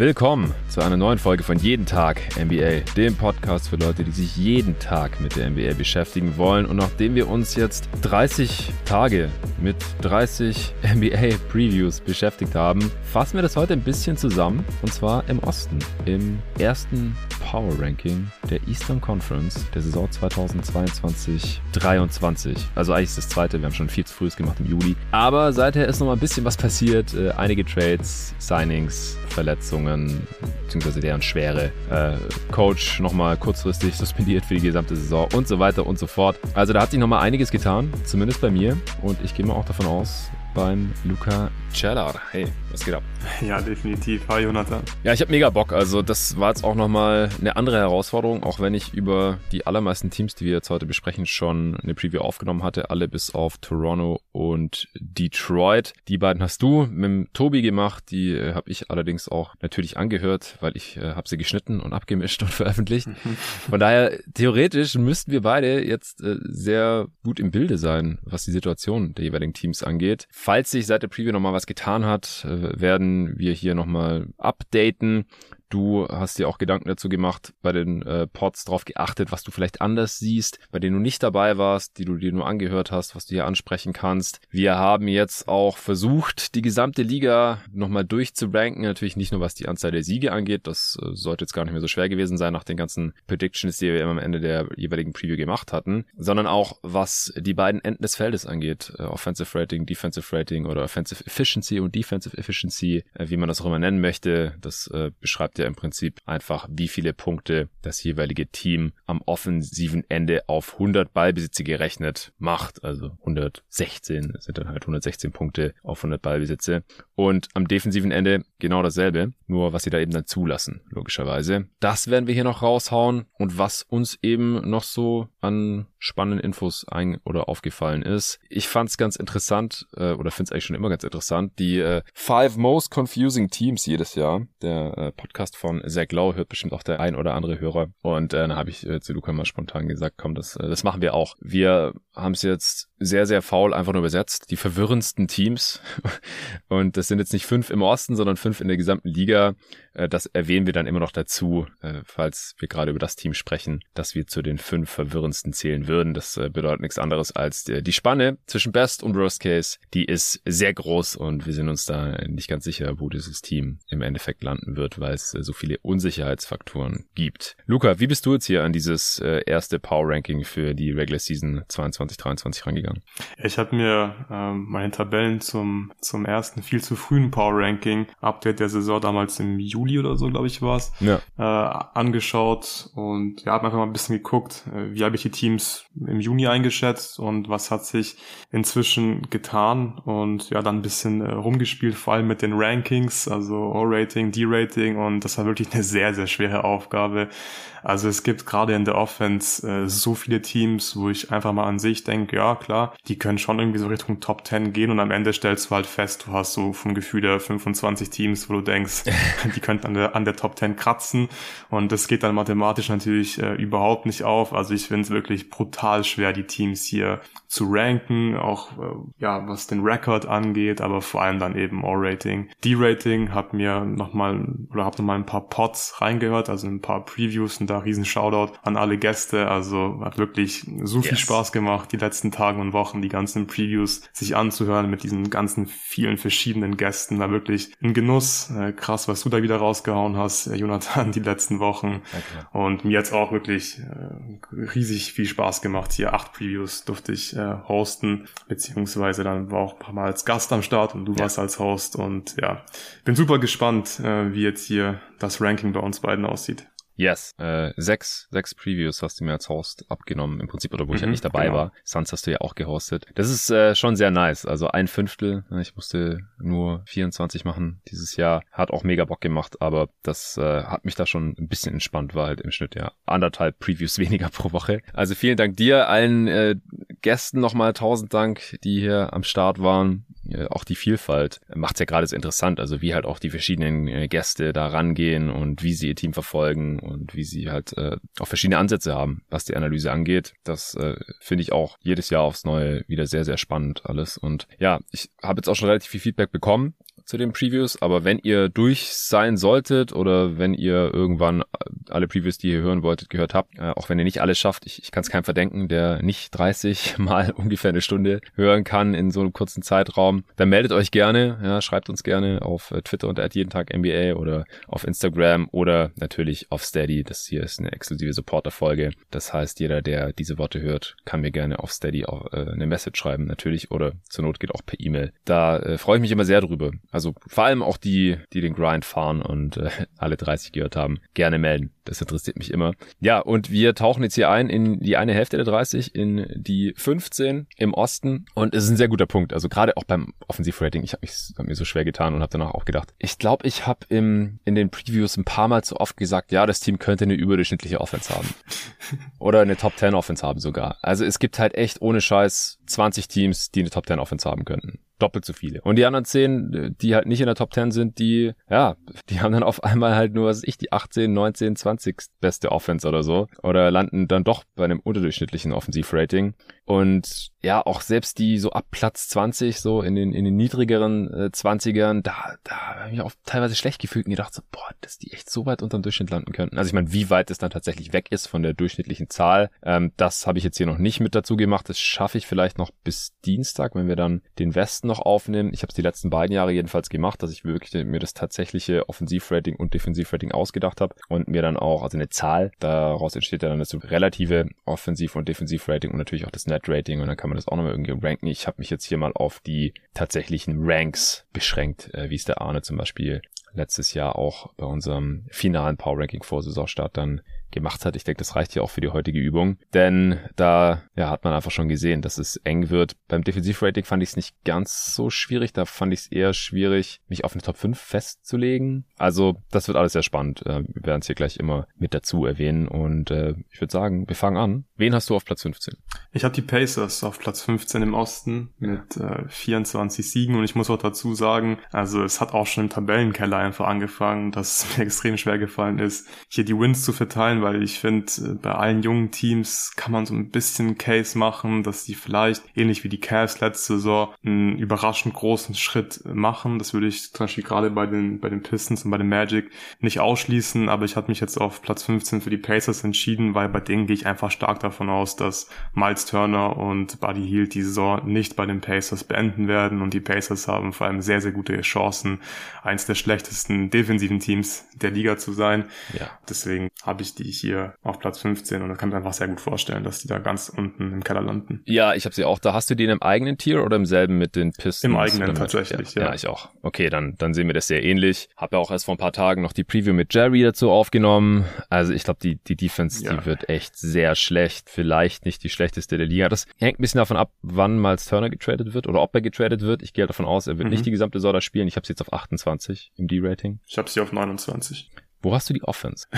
Willkommen zu einer neuen Folge von Jeden Tag NBA, dem Podcast für Leute, die sich jeden Tag mit der NBA beschäftigen wollen. Und nachdem wir uns jetzt 30 Tage mit 30 NBA Previews beschäftigt haben, fassen wir das heute ein bisschen zusammen. Und zwar im Osten, im ersten Power Ranking der Eastern Conference der Saison 2022-23. Also eigentlich ist das zweite, wir haben schon viel zu früh gemacht im Juli. Aber seither ist noch mal ein bisschen was passiert. Äh, einige Trades, Signings, Verletzungen, beziehungsweise deren Schwere. Äh, Coach nochmal kurzfristig suspendiert für die gesamte Saison und so weiter und so fort. Also da hat sich nochmal einiges getan, zumindest bei mir. Und ich gehe mal auch davon aus, beim Luca Cellar. Hey, was geht ab? Ja, definitiv. Hi, Jonathan. Ja, ich habe mega Bock. Also das war jetzt auch nochmal eine andere Herausforderung, auch wenn ich über die allermeisten Teams, die wir jetzt heute besprechen, schon eine Preview aufgenommen hatte. Alle bis auf Toronto und Detroit. Die beiden hast du mit dem Tobi gemacht. Die äh, habe ich allerdings auch natürlich angehört, weil ich äh, habe sie geschnitten und abgemischt und veröffentlicht. Von daher, theoretisch müssten wir beide jetzt äh, sehr gut im Bilde sein, was die Situation der jeweiligen Teams angeht. Falls sich seit der Preview nochmal was getan hat, äh, werden wir hier nochmal updaten. Du hast dir auch Gedanken dazu gemacht, bei den äh, Pods drauf geachtet, was du vielleicht anders siehst, bei denen du nicht dabei warst, die du dir nur angehört hast, was du hier ansprechen kannst. Wir haben jetzt auch versucht, die gesamte Liga nochmal durchzuranken. Natürlich nicht nur was die Anzahl der Siege angeht, das äh, sollte jetzt gar nicht mehr so schwer gewesen sein nach den ganzen Predictions, die wir am Ende der jeweiligen Preview gemacht hatten, sondern auch was die beiden Enden des Feldes angeht. Äh, Offensive Rating, Defensive Rating oder Offensive Efficiency und Defensive Efficiency, äh, wie man das auch immer nennen möchte. Das äh, beschreibt ja im Prinzip einfach, wie viele Punkte das jeweilige Team am offensiven Ende auf 100 Ballbesitze gerechnet macht. Also 116 sind dann halt 116 Punkte auf 100 Ballbesitze. Und am defensiven Ende genau dasselbe, nur was sie da eben dann zulassen, logischerweise. Das werden wir hier noch raushauen und was uns eben noch so an spannenden Infos ein oder aufgefallen ist. Ich fand es ganz interessant äh, oder finde es eigentlich schon immer ganz interessant, die äh, Five Most Confusing Teams jedes Jahr. Der äh, Podcast von Zach Lowe hört bestimmt auch der ein oder andere Hörer. Und äh, dann habe ich äh, zu Luca mal spontan gesagt, komm, das, äh, das machen wir auch. Wir haben es jetzt sehr, sehr faul einfach nur übersetzt. Die verwirrendsten Teams. Und das sind jetzt nicht fünf im Osten, sondern fünf in der gesamten Liga. Äh, das erwähnen wir dann immer noch dazu, äh, falls wir gerade über das Team sprechen, dass wir zu den fünf verwirrendsten zählen würden. Das äh, bedeutet nichts anderes als die Spanne zwischen Best und Worst Case. Die ist sehr groß und wir sind uns da nicht ganz sicher, wo dieses Team im Endeffekt landen wird, weil es so viele Unsicherheitsfaktoren gibt. Luca, wie bist du jetzt hier an dieses erste Power Ranking für die Regular Season 22-23 rangegangen? Ich habe mir ähm, meine Tabellen zum, zum ersten viel zu frühen Power Ranking Update der Saison damals im Juli oder so, glaube ich, war es, ja. äh, angeschaut und ja, habe einfach mal ein bisschen geguckt, äh, wie habe ich die Teams im Juni eingeschätzt und was hat sich inzwischen getan und ja, dann ein bisschen äh, rumgespielt, vor allem mit den Rankings, also O-Rating, D-Rating und das war wirklich eine sehr, sehr schwere Aufgabe. Also es gibt gerade in der Offense äh, so viele Teams, wo ich einfach mal an sich denke, ja klar, die können schon irgendwie so Richtung Top 10 gehen und am Ende stellst du halt fest, du hast so vom Gefühl der 25 Teams, wo du denkst, die könnten an der, an der Top 10 kratzen und das geht dann mathematisch natürlich äh, überhaupt nicht auf. Also ich finde es wirklich brutal schwer, die Teams hier zu ranken, auch äh, ja, was den Rekord angeht, aber vor allem dann eben O-Rating. D-Rating hat mir nochmal oder habe nochmal ein paar Pots reingehört, also ein paar Previews und da riesen Shoutout an alle Gäste. Also hat wirklich so viel yes. Spaß gemacht, die letzten Tage und Wochen, die ganzen Previews sich anzuhören mit diesen ganzen vielen verschiedenen Gästen. War wirklich ein Genuss. Äh, krass, was du da wieder rausgehauen hast, äh, Jonathan, die letzten Wochen. Okay. Und mir jetzt auch wirklich äh, riesig viel Spaß gemacht. Hier acht Previews durfte ich äh, hosten, beziehungsweise dann war auch ein paar Mal als Gast am Start und du ja. warst als Host und ja, bin super gespannt, äh, wie jetzt hier das Ranking bei uns beiden aussieht. Yes. Äh, sechs, sechs Previews hast du mir als Host abgenommen, im Prinzip, oder wo ich ja mhm, nicht dabei genau. war. Suns hast du ja auch gehostet. Das ist äh, schon sehr nice. Also ein Fünftel. Ich musste nur 24 machen dieses Jahr. Hat auch mega Bock gemacht, aber das äh, hat mich da schon ein bisschen entspannt, war halt im Schnitt ja anderthalb Previews weniger pro Woche. Also vielen Dank dir, allen äh, Gästen nochmal tausend Dank, die hier am Start waren. Äh, auch die Vielfalt macht es ja gerade so interessant, also wie halt auch die verschiedenen äh, Gäste da rangehen und wie sie ihr Team verfolgen und wie sie halt äh, auch verschiedene Ansätze haben, was die Analyse angeht. Das äh, finde ich auch jedes Jahr aufs Neue wieder sehr, sehr spannend alles. Und ja, ich habe jetzt auch schon relativ viel Feedback bekommen zu den Previews, aber wenn ihr durch sein solltet oder wenn ihr irgendwann alle Previews, die ihr hören wolltet, gehört habt, äh, auch wenn ihr nicht alles schafft, ich, ich kann es keinem verdenken, der nicht 30 mal ungefähr eine Stunde hören kann in so einem kurzen Zeitraum, dann meldet euch gerne, ja, schreibt uns gerne auf äh, Twitter unter jeden Tag NBA oder auf Instagram oder natürlich auf Steady. Das hier ist eine exklusive Supporter-Folge. Das heißt, jeder, der diese Worte hört, kann mir gerne auf Steady auch äh, eine Message schreiben, natürlich, oder zur Not geht auch per E-Mail. Da äh, freue ich mich immer sehr drüber. Also vor allem auch die, die den Grind fahren und äh, alle 30 gehört haben, gerne melden. Das interessiert mich immer. Ja, und wir tauchen jetzt hier ein in die eine Hälfte der 30, in die 15 im Osten. Und es ist ein sehr guter Punkt. Also gerade auch beim Offensivrating. Ich habe hab mir so schwer getan und habe danach auch gedacht. Ich glaube, ich habe in den Previews ein paar Mal zu oft gesagt, ja, das Team könnte eine überdurchschnittliche Offense haben. Oder eine Top 10 Offense haben sogar. Also es gibt halt echt ohne Scheiß 20 Teams, die eine Top 10 Offense haben könnten doppelt so viele. Und die anderen zehn, die halt nicht in der Top 10 sind, die, ja, die haben dann auf einmal halt nur, was ich, die 18, 19, 20 beste Offense oder so. Oder landen dann doch bei einem unterdurchschnittlichen Offensivrating. Und ja, auch selbst die so ab Platz 20, so in den, in den niedrigeren äh, 20ern, da, da habe ich mich auch teilweise schlecht gefühlt und gedacht so, boah, dass die echt so weit unter dem Durchschnitt landen könnten. Also ich meine, wie weit es dann tatsächlich weg ist von der durchschnittlichen Zahl, ähm, das habe ich jetzt hier noch nicht mit dazu gemacht. Das schaffe ich vielleicht noch bis Dienstag, wenn wir dann den Westen noch aufnehmen. Ich habe es die letzten beiden Jahre jedenfalls gemacht, dass ich wirklich mir das tatsächliche Offensivrating und Defensivrating ausgedacht habe und mir dann auch, also eine Zahl, daraus entsteht ja dann das relative Offensiv- und Defensivrating und natürlich auch das Net-Rating und dann kann man das auch nochmal irgendwie ranken. Ich habe mich jetzt hier mal auf die tatsächlichen Ranks beschränkt, äh, wie es der Arne zum Beispiel letztes Jahr auch bei unserem finalen Power Ranking vor Saisonstart dann gemacht hat. Ich denke, das reicht ja auch für die heutige Übung. Denn da ja, hat man einfach schon gesehen, dass es eng wird. Beim Defensivrating fand ich es nicht ganz so schwierig. Da fand ich es eher schwierig, mich auf eine Top 5 festzulegen. Also das wird alles sehr spannend. Äh, wir werden es hier gleich immer mit dazu erwähnen. Und äh, ich würde sagen, wir fangen an. Wen hast du auf Platz 15? Ich habe die Pacers auf Platz 15 im Osten mit äh, 24 Siegen. Und ich muss auch dazu sagen, also es hat auch schon im Tabellenkeller einfach angefangen, dass es mir extrem schwer gefallen ist, hier die Wins zu verteilen weil ich finde, äh, bei allen jungen Teams kann man so ein bisschen Case machen, dass die vielleicht, ähnlich wie die Cavs letzte Saison, einen überraschend großen Schritt machen. Das würde ich zum Beispiel gerade bei den, bei den Pistons und bei den Magic nicht ausschließen, aber ich habe mich jetzt auf Platz 15 für die Pacers entschieden, weil bei denen gehe ich einfach stark davon aus, dass Miles Turner und Buddy Hield die Saison nicht bei den Pacers beenden werden und die Pacers haben vor allem sehr, sehr gute Chancen, eins der schlechtesten defensiven Teams der Liga zu sein. Ja. Deswegen habe ich die hier auf Platz 15 und da kann ich mir einfach sehr gut vorstellen, dass die da ganz unten im Keller landen. Ja, ich habe sie auch. Da hast du den im eigenen Tier oder im selben mit den Pistons? Im eigenen tatsächlich, ja. ja. Ja, ich auch. Okay, dann, dann sehen wir das sehr ähnlich. Habe ja auch erst vor ein paar Tagen noch die Preview mit Jerry dazu aufgenommen. Also ich glaube, die, die Defense, ja. die wird echt sehr schlecht. Vielleicht nicht die schlechteste der Liga. Das hängt ein bisschen davon ab, wann Miles Turner getradet wird oder ob er getradet wird. Ich gehe davon aus, er wird mhm. nicht die gesamte Saison spielen. Ich habe sie jetzt auf 28 im D-Rating. Ich habe sie auf 29. Wo hast du die Offense?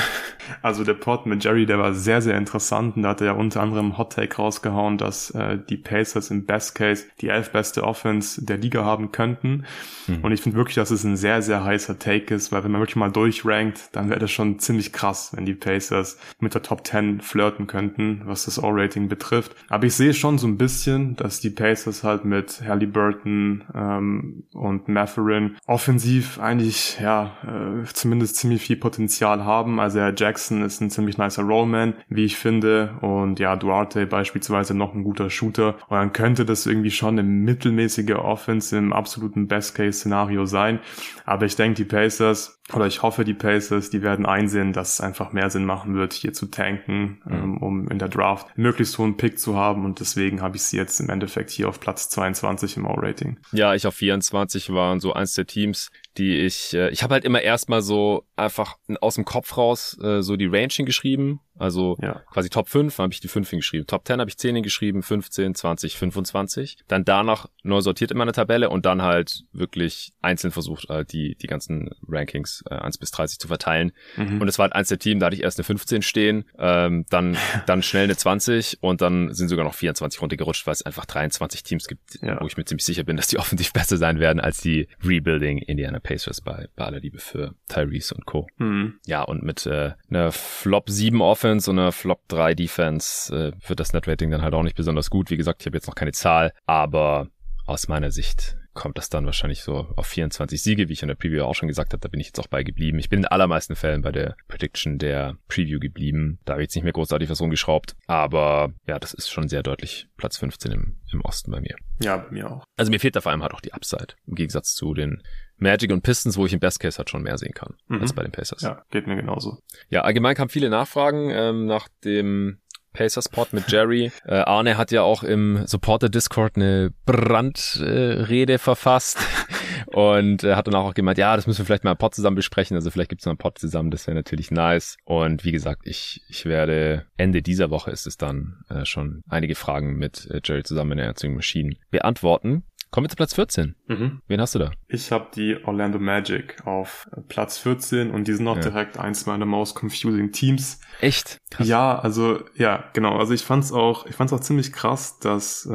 Also der Pod mit Jerry, der war sehr, sehr interessant und da hat er ja unter anderem Hot Take rausgehauen, dass äh, die Pacers im Best Case die elf beste Offense der Liga haben könnten. Mhm. Und ich finde wirklich, dass es ein sehr, sehr heißer Take ist, weil wenn man wirklich mal durchrankt, dann wäre das schon ziemlich krass, wenn die Pacers mit der Top 10 flirten könnten, was das O-Rating betrifft. Aber ich sehe schon so ein bisschen, dass die Pacers halt mit Halliburton ähm, und Matherin offensiv eigentlich, ja, äh, zumindest ziemlich viel Potenzial Potenzial haben. Also Herr Jackson ist ein ziemlich nicer Rollman, wie ich finde. Und ja, Duarte beispielsweise noch ein guter Shooter. Und dann könnte das irgendwie schon eine mittelmäßige Offense im absoluten Best-Case-Szenario sein. Aber ich denke, die Pacers oder ich hoffe, die Pacers, die werden einsehen, dass es einfach mehr Sinn machen wird, hier zu tanken, mhm. ähm, um in der Draft möglichst hohen Pick zu haben. Und deswegen habe ich sie jetzt im Endeffekt hier auf Platz 22 im O-Rating. Ja, ich auf 24 waren so eins der Teams, die ich, äh, ich habe halt immer erstmal so einfach aus dem Kopf raus äh, so die Range hingeschrieben also ja. quasi Top 5 habe ich die 5 hingeschrieben. Top 10 habe ich 10 hingeschrieben, 15, 20, 25. Dann danach neu sortiert in meiner Tabelle und dann halt wirklich einzeln versucht, halt die, die ganzen Rankings äh, 1 bis 30 zu verteilen. Mhm. Und es war halt eins der Team, da hatte ich erst eine 15 stehen, ähm, dann, dann schnell eine 20 und dann sind sogar noch 24 runtergerutscht, weil es einfach 23 Teams gibt, ja. wo ich mir ziemlich sicher bin, dass die offensiv besser sein werden als die Rebuilding Indiana Pacers bei, bei aller Liebe für Tyrese und Co. Mhm. Ja, und mit äh, einer Flop 7 Offense Offense und einer Flop 3 Defense äh, wird das Net Rating dann halt auch nicht besonders gut. Wie gesagt, ich habe jetzt noch keine Zahl, aber aus meiner Sicht kommt das dann wahrscheinlich so auf 24 Siege, wie ich in der Preview auch schon gesagt habe. Da bin ich jetzt auch bei geblieben. Ich bin in allermeisten Fällen bei der Prediction der Preview geblieben. Da habe ich jetzt nicht mehr großartig was rumgeschraubt. Aber ja, das ist schon sehr deutlich Platz 15 im, im Osten bei mir. Ja, bei mir auch. Also mir fehlt da vor allem halt auch die Upside. Im Gegensatz zu den Magic und Pistons, wo ich im Best Case halt schon mehr sehen kann mhm. als bei den Pacers. Ja, geht mir genauso. Ja, allgemein kamen viele Nachfragen ähm, nach dem Pacers-Pod mit Jerry. Äh, Arne hat ja auch im Supporter-Discord eine Brandrede äh, verfasst und äh, hat dann auch gemeint, ja, das müssen wir vielleicht mal ein Pod zusammen besprechen. Also vielleicht gibt's noch einen Pod zusammen, das wäre natürlich nice. Und wie gesagt, ich, ich werde Ende dieser Woche ist es dann äh, schon einige Fragen mit äh, Jerry zusammen in der Erzeugung Maschinen beantworten. Kommen wir zu Platz 14. Mhm. Wen hast du da? Ich habe die Orlando Magic auf Platz 14 und die sind auch ja. direkt eins meiner most confusing Teams. Echt? Krass. Ja, also ja, genau. Also ich fand's auch, ich fand's auch ziemlich krass, dass äh,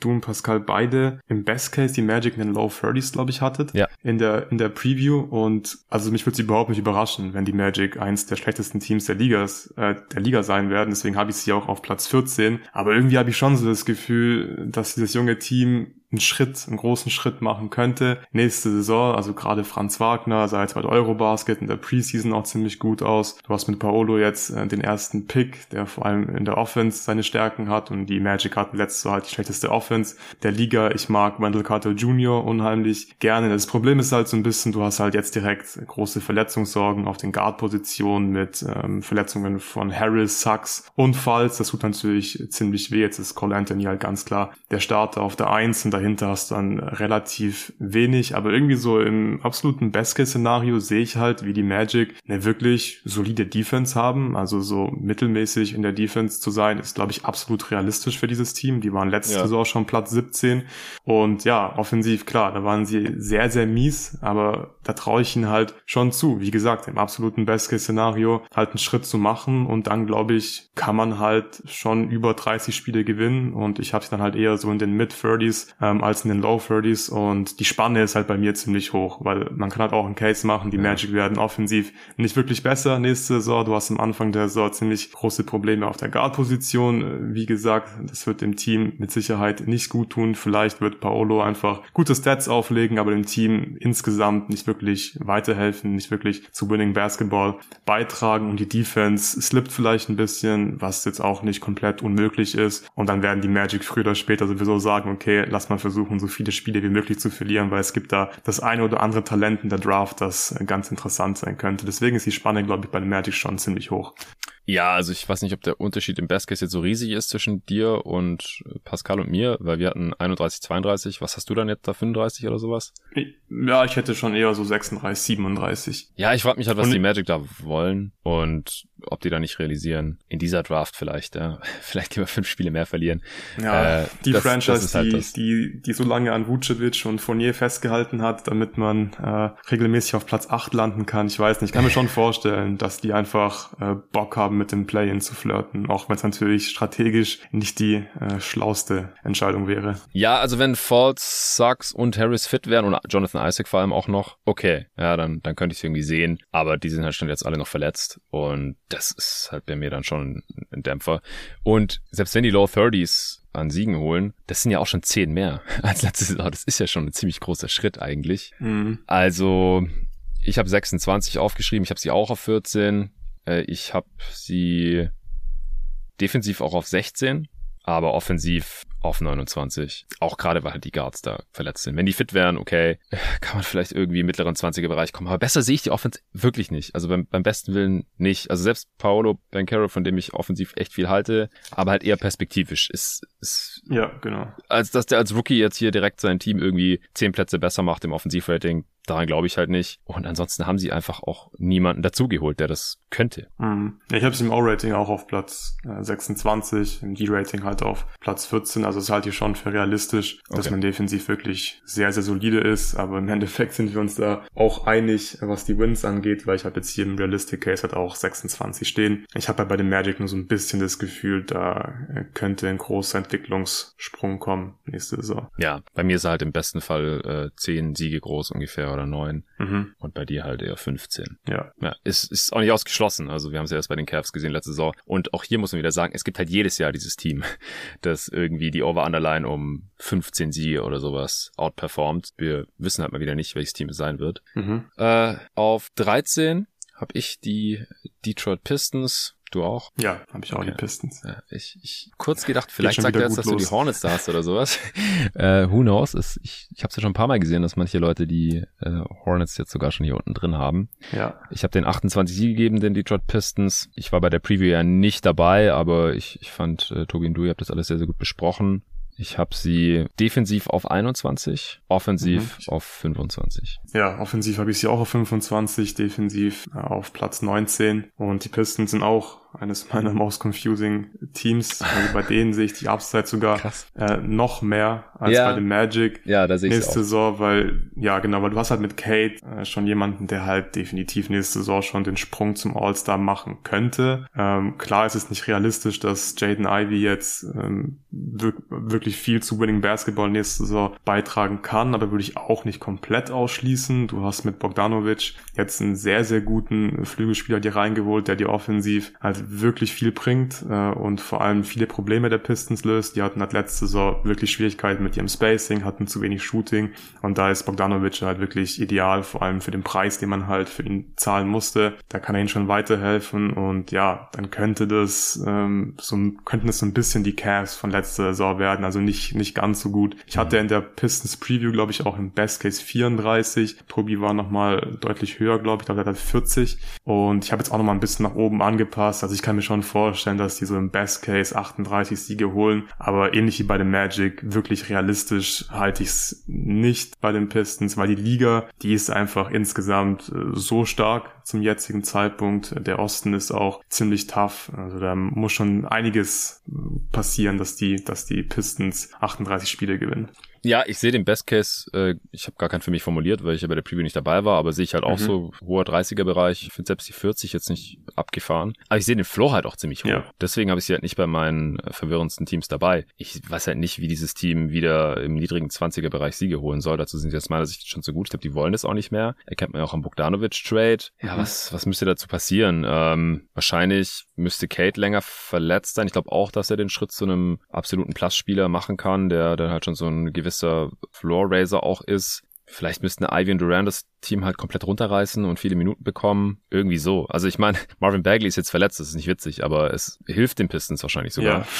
du und Pascal beide im Best Case die Magic in den Low 30s, glaube ich, hattet. Ja. In der in der Preview und also mich würde es überhaupt nicht überraschen, wenn die Magic eins der schlechtesten Teams der Ligas äh, der Liga sein werden. Deswegen habe ich sie auch auf Platz 14. Aber irgendwie habe ich schon so das Gefühl, dass dieses junge Team einen Schritt, einen großen Schritt machen könnte. Nächste Saison, also gerade Franz Wagner sah jetzt bei Eurobasket in der Preseason auch ziemlich gut aus. Du hast mit Paolo jetzt äh, den ersten Pick, der vor allem in der Offense seine Stärken hat und die Magic hatten letztes Jahr halt die schlechteste Offense der Liga. Ich mag Wendell Carter Jr. unheimlich gerne. Das Problem ist halt so ein bisschen, du hast halt jetzt direkt große Verletzungssorgen auf den Guard-Positionen mit ähm, Verletzungen von Harris, Sachs und Falls. Das tut natürlich ziemlich weh. Jetzt ist Cole Anthony halt ganz klar der Starter auf der Eins und da dahinter hast du dann relativ wenig, aber irgendwie so im absoluten Best-Case-Szenario sehe ich halt, wie die Magic eine wirklich solide Defense haben, also so mittelmäßig in der Defense zu sein, ist glaube ich absolut realistisch für dieses Team. Die waren letzte ja. Saison schon Platz 17 und ja, offensiv klar, da waren sie sehr, sehr mies, aber da traue ich ihnen halt schon zu. Wie gesagt, im absoluten Best-Case-Szenario halt einen Schritt zu machen und dann glaube ich, kann man halt schon über 30 Spiele gewinnen und ich habe es dann halt eher so in den Mid-30s ähm, als in den Low 30s und die Spanne ist halt bei mir ziemlich hoch, weil man kann halt auch einen Case machen, die Magic werden offensiv nicht wirklich besser nächste Saison. Du hast am Anfang der Saison ziemlich große Probleme auf der Guard-Position. Wie gesagt, das wird dem Team mit Sicherheit nicht gut tun. Vielleicht wird Paolo einfach gute Stats auflegen, aber dem Team insgesamt nicht wirklich weiterhelfen, nicht wirklich zu Winning Basketball beitragen und die Defense slippt vielleicht ein bisschen, was jetzt auch nicht komplett unmöglich ist. Und dann werden die Magic früher oder später sowieso sagen, okay, lass mal versuchen, so viele Spiele wie möglich zu verlieren, weil es gibt da das eine oder andere Talent in der Draft, das ganz interessant sein könnte. Deswegen ist die Spanne, glaube ich, bei den Magic schon ziemlich hoch. Ja, also ich weiß nicht, ob der Unterschied im Best Case jetzt so riesig ist zwischen dir und Pascal und mir, weil wir hatten 31, 32. Was hast du dann jetzt da, 35 oder sowas? Ja, ich hätte schon eher so 36, 37. Ja, ich frage mich halt, was und die Magic da wollen und ob die da nicht realisieren. In dieser Draft vielleicht, ja. Vielleicht lieber fünf Spiele mehr verlieren. Ja, äh, die das, Franchise, das halt die, die, die so lange an Vucevic und Fournier festgehalten hat, damit man äh, regelmäßig auf Platz 8 landen kann. Ich weiß nicht, ich kann mir schon vorstellen, dass die einfach äh, Bock haben, mit dem Play-In zu flirten, auch wenn es natürlich strategisch nicht die äh, schlauste Entscheidung wäre. Ja, also wenn Falls, Sachs und Harris fit wären und Jonathan Isaac vor allem auch noch, okay, ja, dann, dann könnte ich es irgendwie sehen, aber die sind halt schon jetzt alle noch verletzt und das ist halt bei mir dann schon ein Dämpfer. Und selbst wenn die Low 30s an Siegen holen, das sind ja auch schon zehn mehr als letztes Saison. Das ist ja schon ein ziemlich großer Schritt eigentlich. Mhm. Also ich habe 26 aufgeschrieben, ich habe sie auch auf 14. Äh, ich habe sie defensiv auch auf 16, aber offensiv auf 29. Auch gerade, weil halt die Guards da verletzt sind. Wenn die fit wären, okay, kann man vielleicht irgendwie im mittleren 20er Bereich kommen. Aber besser sehe ich die Offense wirklich nicht. Also beim, beim besten Willen nicht. Also selbst Paolo Bancaro, von dem ich offensiv echt viel halte, aber halt eher perspektivisch ist, ist ja, genau. Als dass der als Rookie jetzt hier direkt sein Team irgendwie zehn Plätze besser macht im Offensivrating, Daran glaube ich halt nicht. Und ansonsten haben sie einfach auch niemanden dazugeholt, der das könnte. Mhm. Ja, ich habe sie im O-Rating auch auf Platz äh, 26, im D-Rating halt auf Platz 14. Also es halte ich schon für realistisch, okay. dass man defensiv wirklich sehr, sehr solide ist. Aber im Endeffekt sind wir uns da auch einig, was die Wins angeht, weil ich habe jetzt hier im Realistic Case halt auch 26 stehen. Ich habe halt bei den Magic nur so ein bisschen das Gefühl, da äh, könnte ein großer Entwicklungssprung kommen nächste Saison. Ja, bei mir ist er halt im besten Fall äh, 10 Siege groß ungefähr oder 9 mhm. und bei dir halt eher 15. Ja. Ja, ist, ist auch nicht ausgeschlossen. Also wir haben es ja erst bei den Cavs gesehen letzte Saison. Und auch hier muss man wieder sagen, es gibt halt jedes Jahr dieses Team, das irgendwie die Over-Underline um 15 Siege oder sowas outperformt. Wir wissen halt mal wieder nicht, welches Team es sein wird. Mhm. Äh, auf 13 habe ich die Detroit Pistons Du auch? Ja, habe ich auch okay. die Pistons. Ja, ich, ich kurz gedacht, vielleicht sagt er jetzt, dass los. du die Hornets da hast oder sowas. äh, who knows? Es, ich ich habe es ja schon ein paar Mal gesehen, dass manche Leute die äh, Hornets jetzt sogar schon hier unten drin haben. Ja. Ich habe den 28 Siege gegeben, den Detroit Pistons. Ich war bei der Preview ja nicht dabei, aber ich, ich fand, äh, Tobi und du, ihr habt das alles sehr, sehr gut besprochen. Ich habe sie defensiv auf 21, offensiv mhm. auf 25. Ja, offensiv habe ich sie auch auf 25, defensiv auf Platz 19 und die Pistons sind auch eines meiner most confusing Teams. Also bei denen sehe ich die Upside sogar äh, noch mehr als ja. bei dem Magic ja, da sehe ich nächste Saison, weil ja genau, weil du hast halt mit Kate äh, schon jemanden, der halt definitiv nächste Saison schon den Sprung zum All-Star machen könnte. Ähm, klar ist es nicht realistisch, dass Jaden Ivey jetzt ähm, wirklich viel zu Winning Basketball nächste Saison beitragen kann, aber würde ich auch nicht komplett ausschließen. Du hast mit Bogdanovic jetzt einen sehr, sehr guten Flügelspieler dir reingeholt, der dir offensiv halt wirklich viel bringt äh, und vor allem viele Probleme der Pistons löst. Die hatten halt letzte Saison wirklich Schwierigkeiten mit ihrem Spacing, hatten zu wenig Shooting und da ist Bogdanovic halt wirklich ideal, vor allem für den Preis, den man halt für ihn zahlen musste. Da kann er ihnen schon weiterhelfen und ja, dann könnte das ähm, so könnten es so ein bisschen die Cavs von letzter Saison werden, also nicht nicht ganz so gut. Ich hatte in der Pistons Preview, glaube ich, auch im Best Case 34. Tobi war nochmal deutlich höher, glaube ich, er hat 40 und ich habe jetzt auch nochmal ein bisschen nach oben angepasst. Also also ich kann mir schon vorstellen, dass die so im Best Case 38 Siege holen, aber ähnlich wie bei dem Magic, wirklich realistisch halte ich es nicht bei den Pistons, weil die Liga, die ist einfach insgesamt äh, so stark zum jetzigen Zeitpunkt. Der Osten ist auch ziemlich tough. Also da muss schon einiges passieren, dass die, dass die Pistons 38 Spiele gewinnen. Ja, ich sehe den Best Case, äh, ich habe gar keinen für mich formuliert, weil ich ja bei der Preview nicht dabei war, aber sehe ich halt auch mhm. so hoher 30er-Bereich. Ich finde selbst die 40 jetzt nicht abgefahren. Aber ich sehe den Floor halt auch ziemlich hoch. Ja. Deswegen habe ich sie halt nicht bei meinen äh, verwirrendsten Teams dabei. Ich weiß halt nicht, wie dieses Team wieder im niedrigen 20er-Bereich Siege holen soll. Dazu sind sie aus meiner Sicht schon zu gut. Ich glaube, die wollen das auch nicht mehr. Erkennt man ja auch am Bogdanovic-Trade. Ja, mhm. was, was müsste dazu passieren? Ähm, wahrscheinlich müsste Kate länger verletzt sein. Ich glaube auch, dass er den Schritt zu einem absoluten Plus-Spieler machen kann, der dann halt schon so ein gewisses gewisser Floor-Raiser auch ist. Vielleicht müssten Ivy und Durant das Team halt komplett runterreißen und viele Minuten bekommen. Irgendwie so. Also ich meine, Marvin Bagley ist jetzt verletzt, das ist nicht witzig, aber es hilft den Pistons wahrscheinlich sogar. Ja.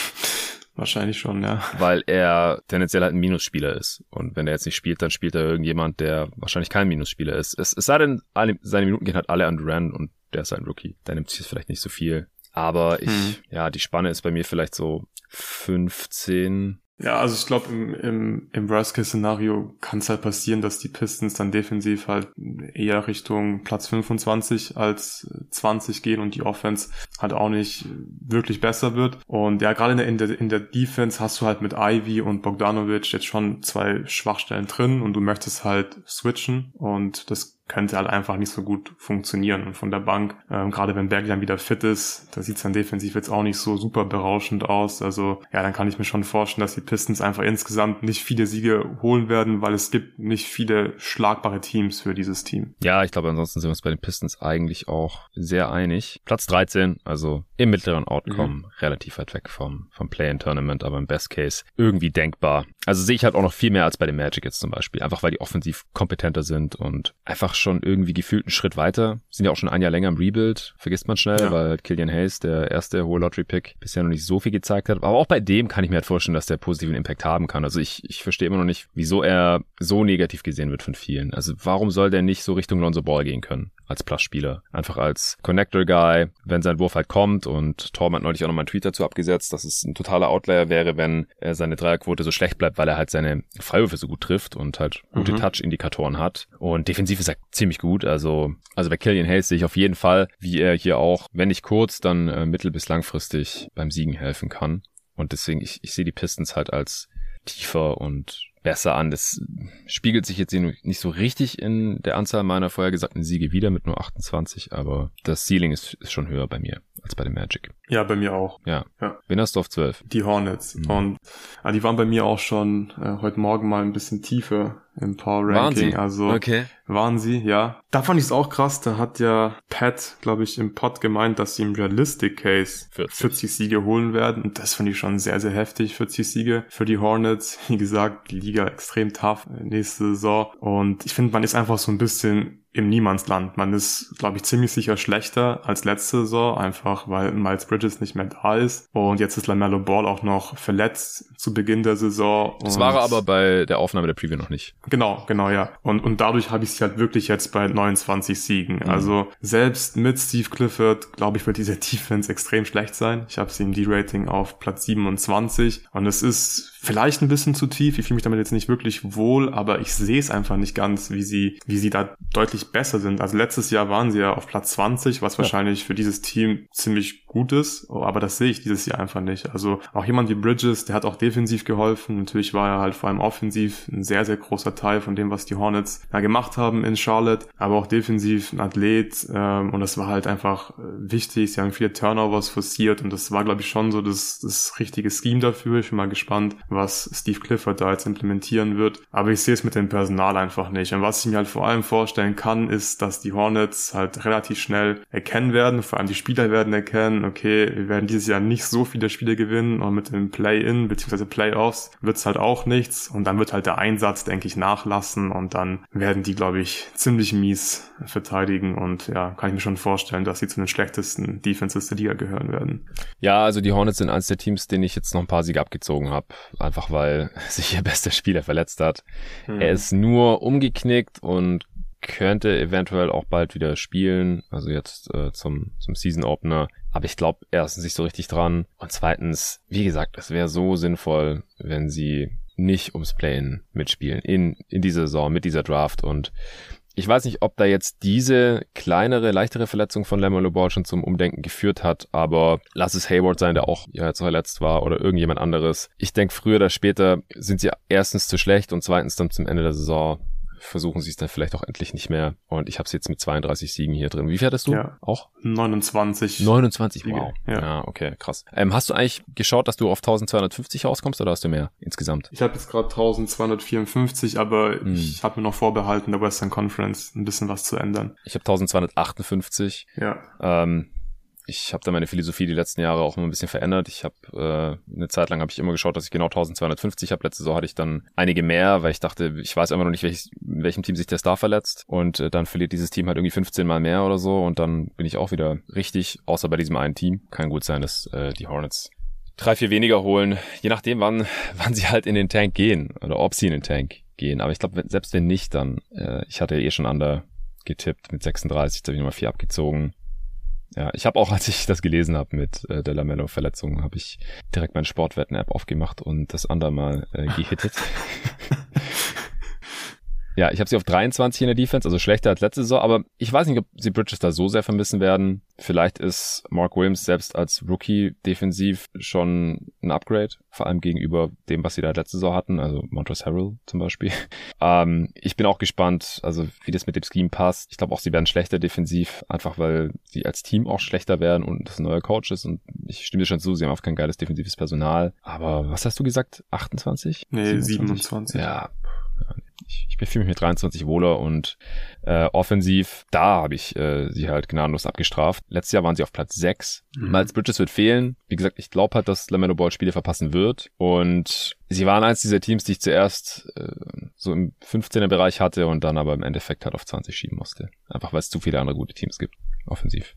Wahrscheinlich schon, ja. Weil er tendenziell halt ein Minusspieler ist. Und wenn er jetzt nicht spielt, dann spielt er irgendjemand, der wahrscheinlich kein Minusspieler ist. Es, es sei denn, alle, seine Minuten gehen halt alle an Durant und der ist ein Rookie. Da nimmt sich vielleicht nicht so viel. Aber ich, hm. ja, die Spanne ist bei mir vielleicht so 15 ja, also ich glaube, im, im, im Worst-Case-Szenario kann es halt passieren, dass die Pistons dann defensiv halt eher Richtung Platz 25 als 20 gehen und die Offense halt auch nicht wirklich besser wird. Und ja, gerade in der, in der Defense hast du halt mit Ivy und Bogdanovic jetzt schon zwei Schwachstellen drin und du möchtest halt switchen und das könnte halt einfach nicht so gut funktionieren. Und von der Bank, ähm, gerade wenn Berg dann wieder fit ist, da sieht es dann defensiv jetzt auch nicht so super berauschend aus. Also ja, dann kann ich mir schon vorstellen, dass die Pistons einfach insgesamt nicht viele Siege holen werden, weil es gibt nicht viele schlagbare Teams für dieses Team. Ja, ich glaube, ansonsten sind wir uns bei den Pistons eigentlich auch sehr einig. Platz 13, also im mittleren Outcome, mhm. relativ weit weg vom, vom Play-in-Tournament, aber im Best Case irgendwie denkbar. Also sehe ich halt auch noch viel mehr als bei den Magic jetzt zum Beispiel, einfach weil die offensiv kompetenter sind und einfach schon irgendwie gefühlt einen Schritt weiter. Sind ja auch schon ein Jahr länger im Rebuild, vergisst man schnell, ja. weil Killian Hayes, der erste hohe Lottery-Pick, bisher noch nicht so viel gezeigt hat. Aber auch bei dem kann ich mir halt vorstellen, dass der positiven Impact haben kann. Also ich, ich verstehe immer noch nicht, wieso er so negativ gesehen wird von vielen. Also warum soll der nicht so Richtung Lonzo Ball gehen können? Als Plus-Spieler. Einfach als Connector-Guy, wenn sein Wurf halt kommt und Torben hat neulich auch noch mal einen Tweet dazu abgesetzt, dass es ein totaler Outlier wäre, wenn er seine Dreierquote so schlecht bleibt, weil er halt seine Freiwürfe so gut trifft und halt gute mhm. Touch-Indikatoren hat. Und defensiv ist er ziemlich gut. Also, also bei Killian Hayes sehe ich auf jeden Fall, wie er hier auch, wenn nicht kurz, dann äh, mittel- bis langfristig beim Siegen helfen kann. Und deswegen, ich, ich sehe die Pistons halt als tiefer und besser an. Das spiegelt sich jetzt nicht so richtig in der Anzahl meiner vorher gesagten Siege wieder mit nur 28, aber das Ceiling ist, ist schon höher bei mir als bei den Magic. Ja, bei mir auch. Ja. ja. Wen hast du auf 12? Die Hornets. Mhm. Und ah, die waren bei mir auch schon äh, heute Morgen mal ein bisschen tiefer im Power Ranking. Waren sie? Also okay. waren sie, ja. Da fand ich es auch krass. Da hat ja Pat, glaube ich, im Pod gemeint, dass sie im Realistic Case 40. 40 Siege holen werden. Und das finde ich schon sehr, sehr heftig. 40 Siege für die Hornets. Wie gesagt, die Liga extrem tough äh, nächste Saison. Und ich finde, man ist einfach so ein bisschen im Niemandsland. Man ist, glaube ich, ziemlich sicher schlechter als letzte Saison, einfach weil Miles Bridges nicht mehr da ist. Und jetzt ist LaMelo Ball auch noch verletzt zu Beginn der Saison. Das war er aber bei der Aufnahme der Preview noch nicht. Genau, genau, ja. Und, und dadurch habe ich sie halt wirklich jetzt bei 29 Siegen. Mhm. Also selbst mit Steve Clifford, glaube ich, wird diese Defense extrem schlecht sein. Ich habe sie im D-Rating auf Platz 27. Und es ist vielleicht ein bisschen zu tief. Ich fühle mich damit jetzt nicht wirklich wohl, aber ich sehe es einfach nicht ganz, wie sie, wie sie da deutlich besser sind. Also letztes Jahr waren sie ja auf Platz 20, was ja. wahrscheinlich für dieses Team ziemlich gut ist, aber das sehe ich dieses Jahr einfach nicht. Also auch jemand wie Bridges, der hat auch defensiv geholfen. Natürlich war er halt vor allem offensiv ein sehr, sehr großer Teil von dem, was die Hornets da gemacht haben in Charlotte, aber auch defensiv ein Athlet ähm, und das war halt einfach äh, wichtig. Sie haben viele Turnovers forciert und das war, glaube ich, schon so das, das richtige Scheme dafür. Ich bin mal gespannt, was Steve Clifford da jetzt implementieren wird. Aber ich sehe es mit dem Personal einfach nicht. Und was ich mir halt vor allem vorstellen kann, ist, dass die Hornets halt relativ schnell erkennen werden, vor allem die Spieler werden erkennen, okay, wir werden dieses Jahr nicht so viele Spiele gewinnen und mit dem Play-In bzw. Playoffs wird es halt auch nichts und dann wird halt der Einsatz, denke ich, nachlassen und dann werden die, glaube ich, ziemlich mies verteidigen und ja, kann ich mir schon vorstellen, dass sie zu den schlechtesten Defenses der Liga gehören werden. Ja, also die Hornets sind eines der Teams, denen ich jetzt noch ein paar Siege abgezogen habe einfach weil sich ihr bester Spieler verletzt hat. Hm. Er ist nur umgeknickt und könnte eventuell auch bald wieder spielen, also jetzt äh, zum, zum Season Opener. Aber ich glaube erstens nicht so richtig dran. Und zweitens, wie gesagt, es wäre so sinnvoll, wenn sie nicht ums Playen mitspielen in, in dieser Saison, mit dieser Draft. Und ich weiß nicht, ob da jetzt diese kleinere, leichtere Verletzung von Lamelo Ball schon zum Umdenken geführt hat, aber lass es Hayward sein, der auch ja jetzt verletzt war oder irgendjemand anderes. Ich denke, früher oder später sind sie erstens zu schlecht und zweitens dann zum Ende der Saison versuchen sie es dann vielleicht auch endlich nicht mehr. Und ich habe es jetzt mit 32 Siegen hier drin. Wie viel hattest du? Ja. Auch? 29. 29, wow. Ja, ja okay, krass. Ähm, hast du eigentlich geschaut, dass du auf 1250 rauskommst oder hast du mehr insgesamt? Ich habe jetzt gerade 1254, aber hm. ich habe mir noch vorbehalten, der Western Conference ein bisschen was zu ändern. Ich habe 1258. Ja. Ähm, ich habe da meine Philosophie die letzten Jahre auch immer ein bisschen verändert. Ich habe äh, eine Zeit lang habe ich immer geschaut, dass ich genau 1250 habe. Letzte Saison hatte ich dann einige mehr, weil ich dachte, ich weiß einfach noch nicht, welches, in welchem Team sich der Star verletzt. Und äh, dann verliert dieses Team halt irgendwie 15 mal mehr oder so. Und dann bin ich auch wieder richtig, außer bei diesem einen Team. Kann gut sein, dass äh, die Hornets drei, vier weniger holen, je nachdem, wann, wann sie halt in den Tank gehen oder ob sie in den Tank gehen. Aber ich glaube, selbst wenn nicht, dann, äh, ich hatte eh schon under getippt mit 36, da habe ich nochmal vier abgezogen. Ja, ich habe auch, als ich das gelesen habe mit äh, der Lamello-Verletzung, habe ich direkt meine Sportwetten-App aufgemacht und das andere mal äh, gehittet. Ja, ich habe sie auf 23 in der Defense, also schlechter als letzte Saison, aber ich weiß nicht, ob sie Bridges da so sehr vermissen werden. Vielleicht ist Mark Williams selbst als Rookie defensiv schon ein Upgrade, vor allem gegenüber dem, was sie da letzte Saison hatten, also Montrezl Harrell zum Beispiel. ähm, ich bin auch gespannt, also wie das mit dem Scheme passt. Ich glaube auch, sie werden schlechter defensiv, einfach weil sie als Team auch schlechter werden und das ein neuer Coach ist und ich stimme dir schon zu, sie haben auch kein geiles defensives Personal. Aber was hast du gesagt? 28? Nee, 27. 27. Ja, ich, ich fühle mich mit 23 wohler und äh, offensiv, da habe ich äh, sie halt gnadenlos abgestraft. Letztes Jahr waren sie auf Platz 6. Mhm. Miles Bridges wird fehlen. Wie gesagt, ich glaube halt, dass LaMelo Ball Spiele verpassen wird. Und sie waren eins dieser Teams, die ich zuerst äh, so im 15er Bereich hatte und dann aber im Endeffekt halt auf 20 schieben musste. Einfach weil es zu viele andere gute Teams gibt, offensiv.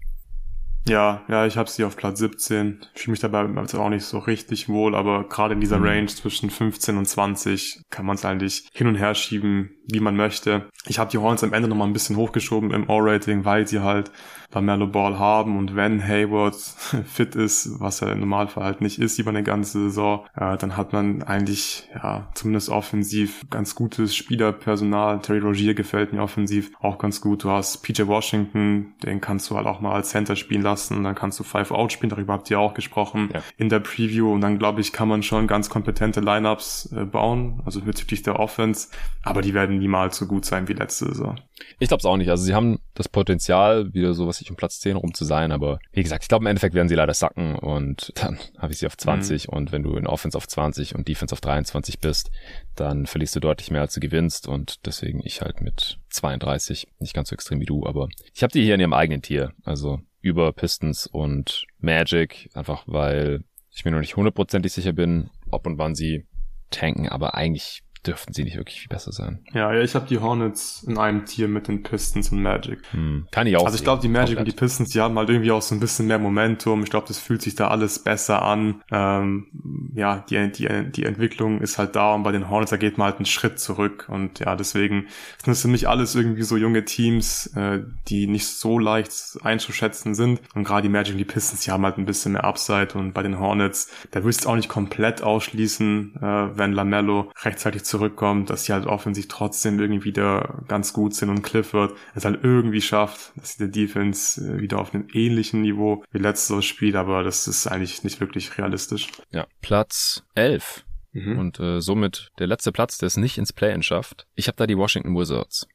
Ja, ja, ich habe sie auf Platz 17. Ich fühle mich dabei also auch nicht so richtig wohl, aber gerade in dieser mhm. Range zwischen 15 und 20 kann man es eigentlich hin und her schieben, wie man möchte. Ich habe die Horns am Ende nochmal ein bisschen hochgeschoben im O-Rating, weil sie halt Lamelo Ball haben und wenn Hayward fit ist, was er im Normalfall halt nicht ist über eine ganze Saison, äh, dann hat man eigentlich ja zumindest offensiv ganz gutes Spielerpersonal. Terry Rogier gefällt mir offensiv auch ganz gut. Du hast PJ Washington, den kannst du halt auch mal als Center spielen lassen lassen. Dann kannst du Five Out spielen, darüber habt ihr auch gesprochen ja. in der Preview. Und dann, glaube ich, kann man schon ganz kompetente Lineups äh, bauen, also bezüglich der Offense. Aber die werden niemals so gut sein wie letzte Saison. Ich glaube es auch nicht. Also sie haben das Potenzial, wieder so was ich um Platz 10 rum zu sein. Aber wie gesagt, ich glaube im Endeffekt werden sie leider sacken und dann habe ich sie auf 20. Mhm. Und wenn du in Offense auf 20 und Defense auf 23 bist, dann verlierst du deutlich mehr, als du gewinnst. Und deswegen ich halt mit 32. Nicht ganz so extrem wie du, aber ich habe die hier in ihrem eigenen Tier. Also über Pistons und Magic, einfach weil ich mir noch nicht hundertprozentig sicher bin, ob und wann sie tanken, aber eigentlich dürften sie nicht wirklich viel besser sein. Ja, ja ich habe die Hornets in einem Tier mit den Pistons und Magic. Hm, kann ich auch. Also ich glaube, die Magic Komplett. und die Pistons, die haben halt irgendwie auch so ein bisschen mehr Momentum. Ich glaube, das fühlt sich da alles besser an. Ähm, ja, die, die, die Entwicklung ist halt da und bei den Hornets, da geht man halt einen Schritt zurück. Und ja, deswegen sind es für mich alles irgendwie so junge Teams, äh, die nicht so leicht einzuschätzen sind. Und gerade die Magic und die Pistons, die haben halt ein bisschen mehr Upside. Und bei den Hornets, da willst du auch nicht komplett ausschließen, äh, wenn Lamello rechtzeitig zurück zurückkommt, dass sie halt offensiv trotzdem irgendwie wieder ganz gut sind und Clifford es halt irgendwie schafft, dass sie der Defense äh, wieder auf einem ähnlichen Niveau wie letztes spielt, aber das ist eigentlich nicht wirklich realistisch. Ja, Platz 11. Mhm. Und äh, somit der letzte Platz, der es nicht ins Play-In schafft. Ich habe da die Washington Wizards.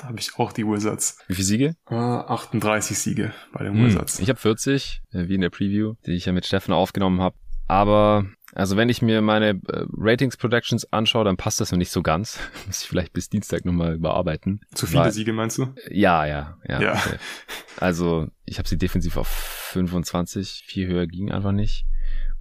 Da habe ich auch die Wizards. Wie viele Siege? Äh, 38 Siege bei den hm. Wizards. Ich habe 40, äh, wie in der Preview, die ich ja mit Steffen aufgenommen habe. Aber also wenn ich mir meine äh, Ratings Projections anschaue, dann passt das noch nicht so ganz. Muss ich vielleicht bis Dienstag nochmal überarbeiten. Zu viele Weil, Siege meinst du? Ja, ja, ja. ja. Okay. Also ich habe sie defensiv auf 25, viel höher ging einfach nicht.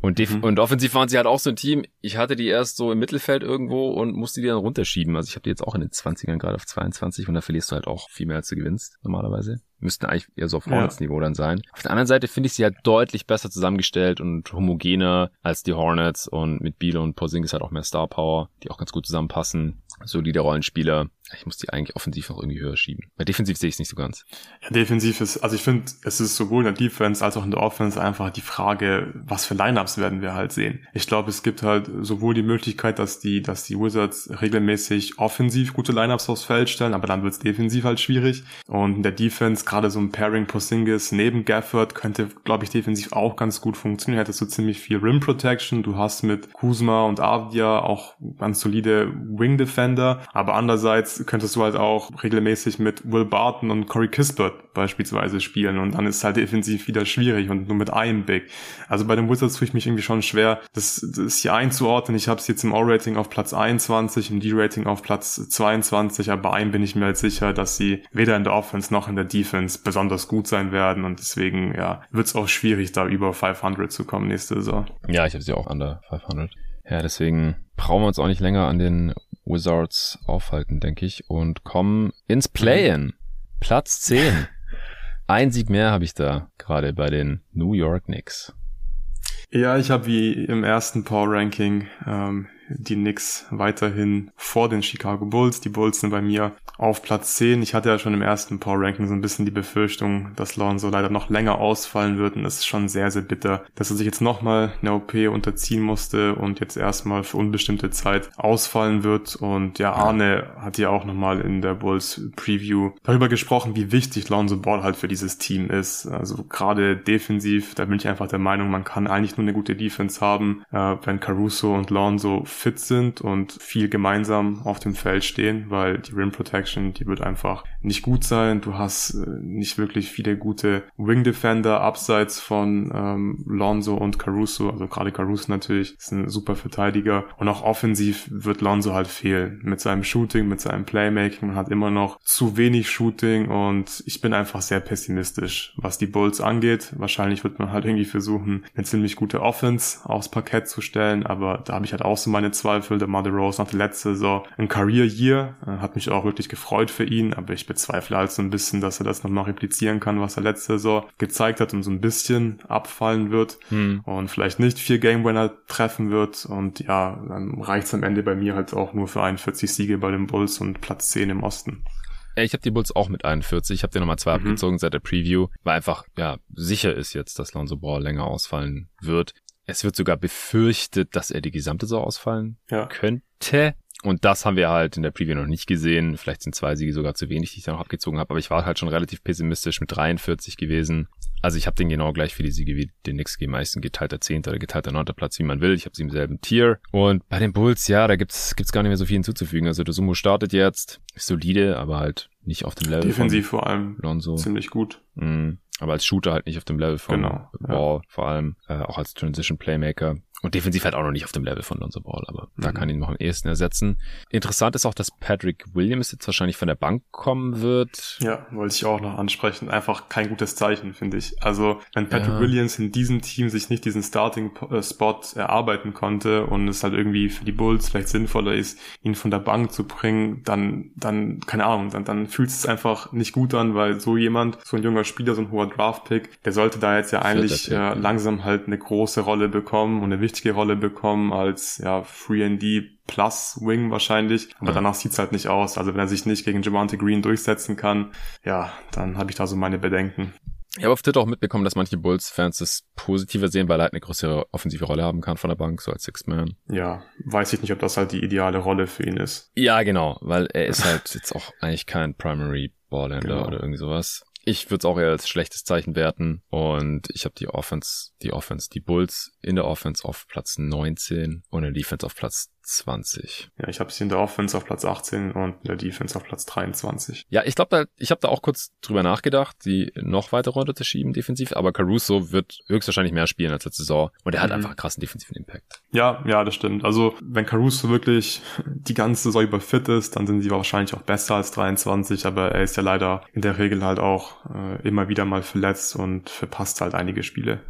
Und, mhm. und offensiv waren sie halt auch so ein Team. Ich hatte die erst so im Mittelfeld irgendwo und musste die dann runterschieben. Also ich habe die jetzt auch in den 20ern gerade auf 22 und da verlierst du halt auch viel mehr als du gewinnst normalerweise müssten eigentlich eher so auf Hornets-Niveau ja. dann sein. Auf der anderen Seite finde ich sie halt deutlich besser zusammengestellt und homogener als die Hornets und mit Biele und Porzingis halt auch mehr Star Power, die auch ganz gut zusammenpassen. Solide Rollenspieler. Ich muss die eigentlich offensiv noch irgendwie höher schieben. Bei defensiv sehe ich es nicht so ganz. Ja, defensiv ist, also ich finde, es ist sowohl in der Defense als auch in der Offense einfach die Frage, was für Lineups werden wir halt sehen. Ich glaube, es gibt halt sowohl die Möglichkeit, dass die, dass die Wizards regelmäßig offensiv gute Lineups aufs Feld stellen, aber dann wird es defensiv halt schwierig. Und in der Defense gerade so ein Pairing Posingis neben Gafford könnte, glaube ich, defensiv auch ganz gut funktionieren. Hättest du ziemlich viel Rim Protection. Du hast mit Kuzma und Avdia auch ganz solide Wing Defender. Aber andererseits könntest du halt auch regelmäßig mit Will Barton und Corey Kispert beispielsweise spielen. Und dann ist halt defensiv wieder schwierig und nur mit einem Big. Also bei den Wizards tue ich mich irgendwie schon schwer, das, das hier einzuordnen. Ich habe es jetzt im O-Rating auf Platz 21, im D-Rating auf Platz 22. Aber bei einem bin ich mir halt sicher, dass sie weder in der Offense noch in der Defense besonders gut sein werden und deswegen ja wird es auch schwierig, da über 500 zu kommen nächste Saison. Ja, ich habe sie auch under 500. Ja, deswegen brauchen wir uns auch nicht länger an den Wizards aufhalten, denke ich, und kommen ins Play-in. Platz 10. Ein Sieg mehr habe ich da gerade bei den New York Knicks. Ja, ich habe wie im ersten Power Ranking ähm, die Knicks weiterhin vor den Chicago Bulls. Die Bulls sind bei mir auf Platz 10. Ich hatte ja schon im ersten Power Ranking so ein bisschen die Befürchtung, dass Lonzo leider noch länger ausfallen wird und es ist schon sehr, sehr bitter, dass er sich jetzt nochmal eine OP unterziehen musste und jetzt erstmal für unbestimmte Zeit ausfallen wird. Und ja, Arne hat ja auch nochmal in der Bulls Preview darüber gesprochen, wie wichtig Lonzo Ball halt für dieses Team ist. Also gerade defensiv, da bin ich einfach der Meinung, man kann eigentlich nur eine gute Defense haben, äh, wenn Caruso und Lonzo fit sind und viel gemeinsam auf dem Feld stehen, weil die Rim Protection, die wird einfach nicht gut sein. Du hast äh, nicht wirklich viele gute Wing Defender abseits von ähm, Lonzo und Caruso. Also gerade Caruso natürlich ist ein super Verteidiger. Und auch offensiv wird Lonzo halt fehlen. Mit seinem Shooting, mit seinem Playmaking. Man hat immer noch zu wenig Shooting und ich bin einfach sehr pessimistisch, was die Bulls angeht. Wahrscheinlich wird man halt irgendwie versuchen, eine ziemlich gute Offense aufs Parkett zu stellen, aber da habe ich halt auch so meine keine Zweifel. Der Mother Rose nach der letzten Saison ein Career Year. Hat mich auch wirklich gefreut für ihn, aber ich bezweifle halt so ein bisschen, dass er das nochmal replizieren kann, was er letzte Saison gezeigt hat und so ein bisschen abfallen wird hm. und vielleicht nicht vier Game Winner treffen wird. Und ja, dann reicht es am Ende bei mir halt auch nur für 41 Siege bei den Bulls und Platz 10 im Osten. Ja, ich habe die Bulls auch mit 41. Ich habe dir nochmal zwei mhm. abgezogen seit der Preview, weil einfach ja sicher ist jetzt, dass Lonzo Ball länger ausfallen wird. Es wird sogar befürchtet, dass er die gesamte Saison ausfallen ja. könnte. Und das haben wir halt in der Preview noch nicht gesehen. Vielleicht sind zwei Siege sogar zu wenig, die ich da noch abgezogen habe. Aber ich war halt schon relativ pessimistisch mit 43 gewesen. Also ich habe den genau gleich für die Siege wie den Knicks gegeben. Meistens geteilter Zehnter oder geteilter Neunter Platz, wie man will. Ich habe sie im selben Tier. Und bei den Bulls, ja, da gibt's gibt's gar nicht mehr so viel hinzuzufügen. Also der Sumo startet jetzt, ist solide, aber halt nicht auf dem Level. Defensiv vor allem Lonzo. ziemlich gut. Mhm. Aber als Shooter halt nicht auf dem Level von genau, Ball, ja. vor allem äh, auch als Transition Playmaker. Und defensiv halt auch noch nicht auf dem Level von Lonzo Ball, aber mhm. da kann ihn noch am ehesten ersetzen. Interessant ist auch, dass Patrick Williams jetzt wahrscheinlich von der Bank kommen wird. Ja, wollte ich auch noch ansprechen. Einfach kein gutes Zeichen, finde ich. Also, wenn Patrick ja. Williams in diesem Team sich nicht diesen Starting-Spot erarbeiten konnte und es halt irgendwie für die Bulls vielleicht sinnvoller ist, ihn von der Bank zu bringen, dann, dann, keine Ahnung, dann, dann fühlt es einfach nicht gut an, weil so jemand, so ein junger Spieler, so ein hoher Draft-Pick, der sollte da jetzt ja eigentlich äh, langsam halt eine große Rolle bekommen und eine wichtige Rolle bekommen als ja Free D Plus Wing wahrscheinlich. Aber ja. danach sieht's halt nicht aus. Also wenn er sich nicht gegen Javante Green durchsetzen kann, ja, dann habe ich da so meine Bedenken. Ich habe auf Twitter auch mitbekommen, dass manche Bulls-Fans das positiver sehen, weil er halt eine größere offensive Rolle haben kann von der Bank, so als Six-Man. Ja, weiß ich nicht, ob das halt die ideale Rolle für ihn ist. Ja, genau, weil er ist halt jetzt auch eigentlich kein Primary Ballhändler genau. oder irgendwie sowas. Ich würde es auch eher als schlechtes Zeichen werten. Und ich habe die Offense, die Offense, die Bulls in der Offense auf Platz 19 und in der Defense auf Platz 20. Ja, ich habe sie in der Offense auf Platz 18 und in der Defense auf Platz 23. Ja, ich glaube, ich habe da auch kurz drüber nachgedacht, die noch weiter runter zu schieben defensiv, aber Caruso wird höchstwahrscheinlich mehr spielen als letzte Saison und er hat mhm. einfach einen krassen defensiven Impact. Ja, ja, das stimmt. Also, wenn Caruso wirklich die ganze Saison über fit ist, dann sind sie wahrscheinlich auch besser als 23, aber er ist ja leider in der Regel halt auch äh, immer wieder mal verletzt und verpasst halt einige Spiele.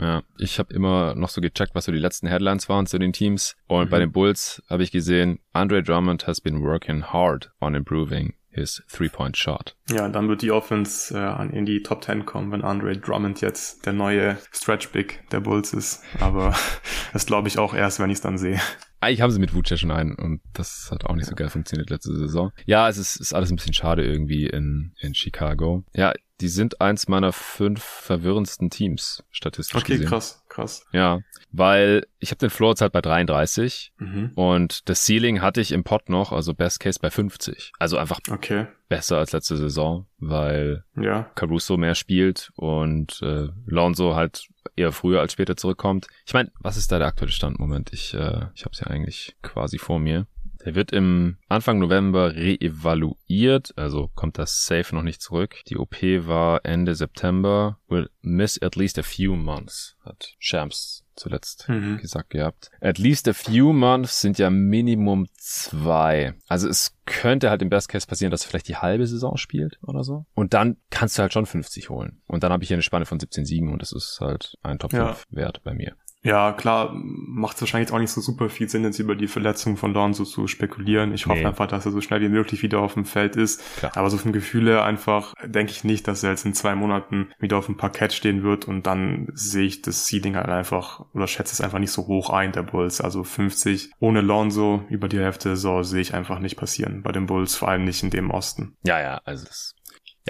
Ja, ich habe immer noch so gecheckt, was so die letzten Headlines waren zu den Teams. Und mhm. bei den Bulls habe ich gesehen, Andre Drummond has been working hard on improving his three-point shot. Ja, dann wird die Offense äh, in die Top 10 kommen, wenn Andre Drummond jetzt der neue Stretch Big der Bulls ist. Aber das glaube ich auch erst, wenn ich es dann sehe. Eigentlich haben sie mit Vuce schon einen und das hat auch nicht so geil funktioniert letzte Saison. Ja, es ist, ist alles ein bisschen schade irgendwie in, in Chicago. Ja, die sind eins meiner fünf verwirrendsten Teams, statistisch okay, gesehen. Okay, krass, krass. Ja, weil ich habe den Floor jetzt halt bei 33 mhm. und das Ceiling hatte ich im Pot noch, also Best Case bei 50. Also einfach okay. besser als letzte Saison, weil ja. Caruso mehr spielt und äh, Lonzo halt eher früher als später zurückkommt. Ich meine, was ist da der aktuelle Stand? Moment, ich, äh, ich habe es ja eigentlich quasi vor mir. Der wird im Anfang November reevaluiert, also kommt das safe noch nicht zurück. Die OP war Ende September. Will miss at least a few months, hat Shams zuletzt mhm. gesagt gehabt. At least a few months sind ja Minimum zwei. Also es könnte halt im Best Case passieren, dass er vielleicht die halbe Saison spielt oder so. Und dann kannst du halt schon 50 holen. Und dann habe ich hier eine Spanne von 17 Siegen und das ist halt ein Top 5 ja. Wert bei mir. Ja, klar, macht es wahrscheinlich auch nicht so super viel Sinn, jetzt über die Verletzung von Lonzo zu spekulieren. Ich hoffe nee. einfach, dass er so schnell wie möglich wieder auf dem Feld ist. Klar. Aber so vom Gefühle einfach denke ich nicht, dass er jetzt in zwei Monaten wieder auf dem Parkett stehen wird und dann sehe ich das Seeding halt einfach oder schätze es einfach nicht so hoch ein, der Bulls. Also 50 ohne Lonzo über die Hälfte so sehe ich einfach nicht passieren bei den Bulls, vor allem nicht in dem Osten. Ja, ja, also das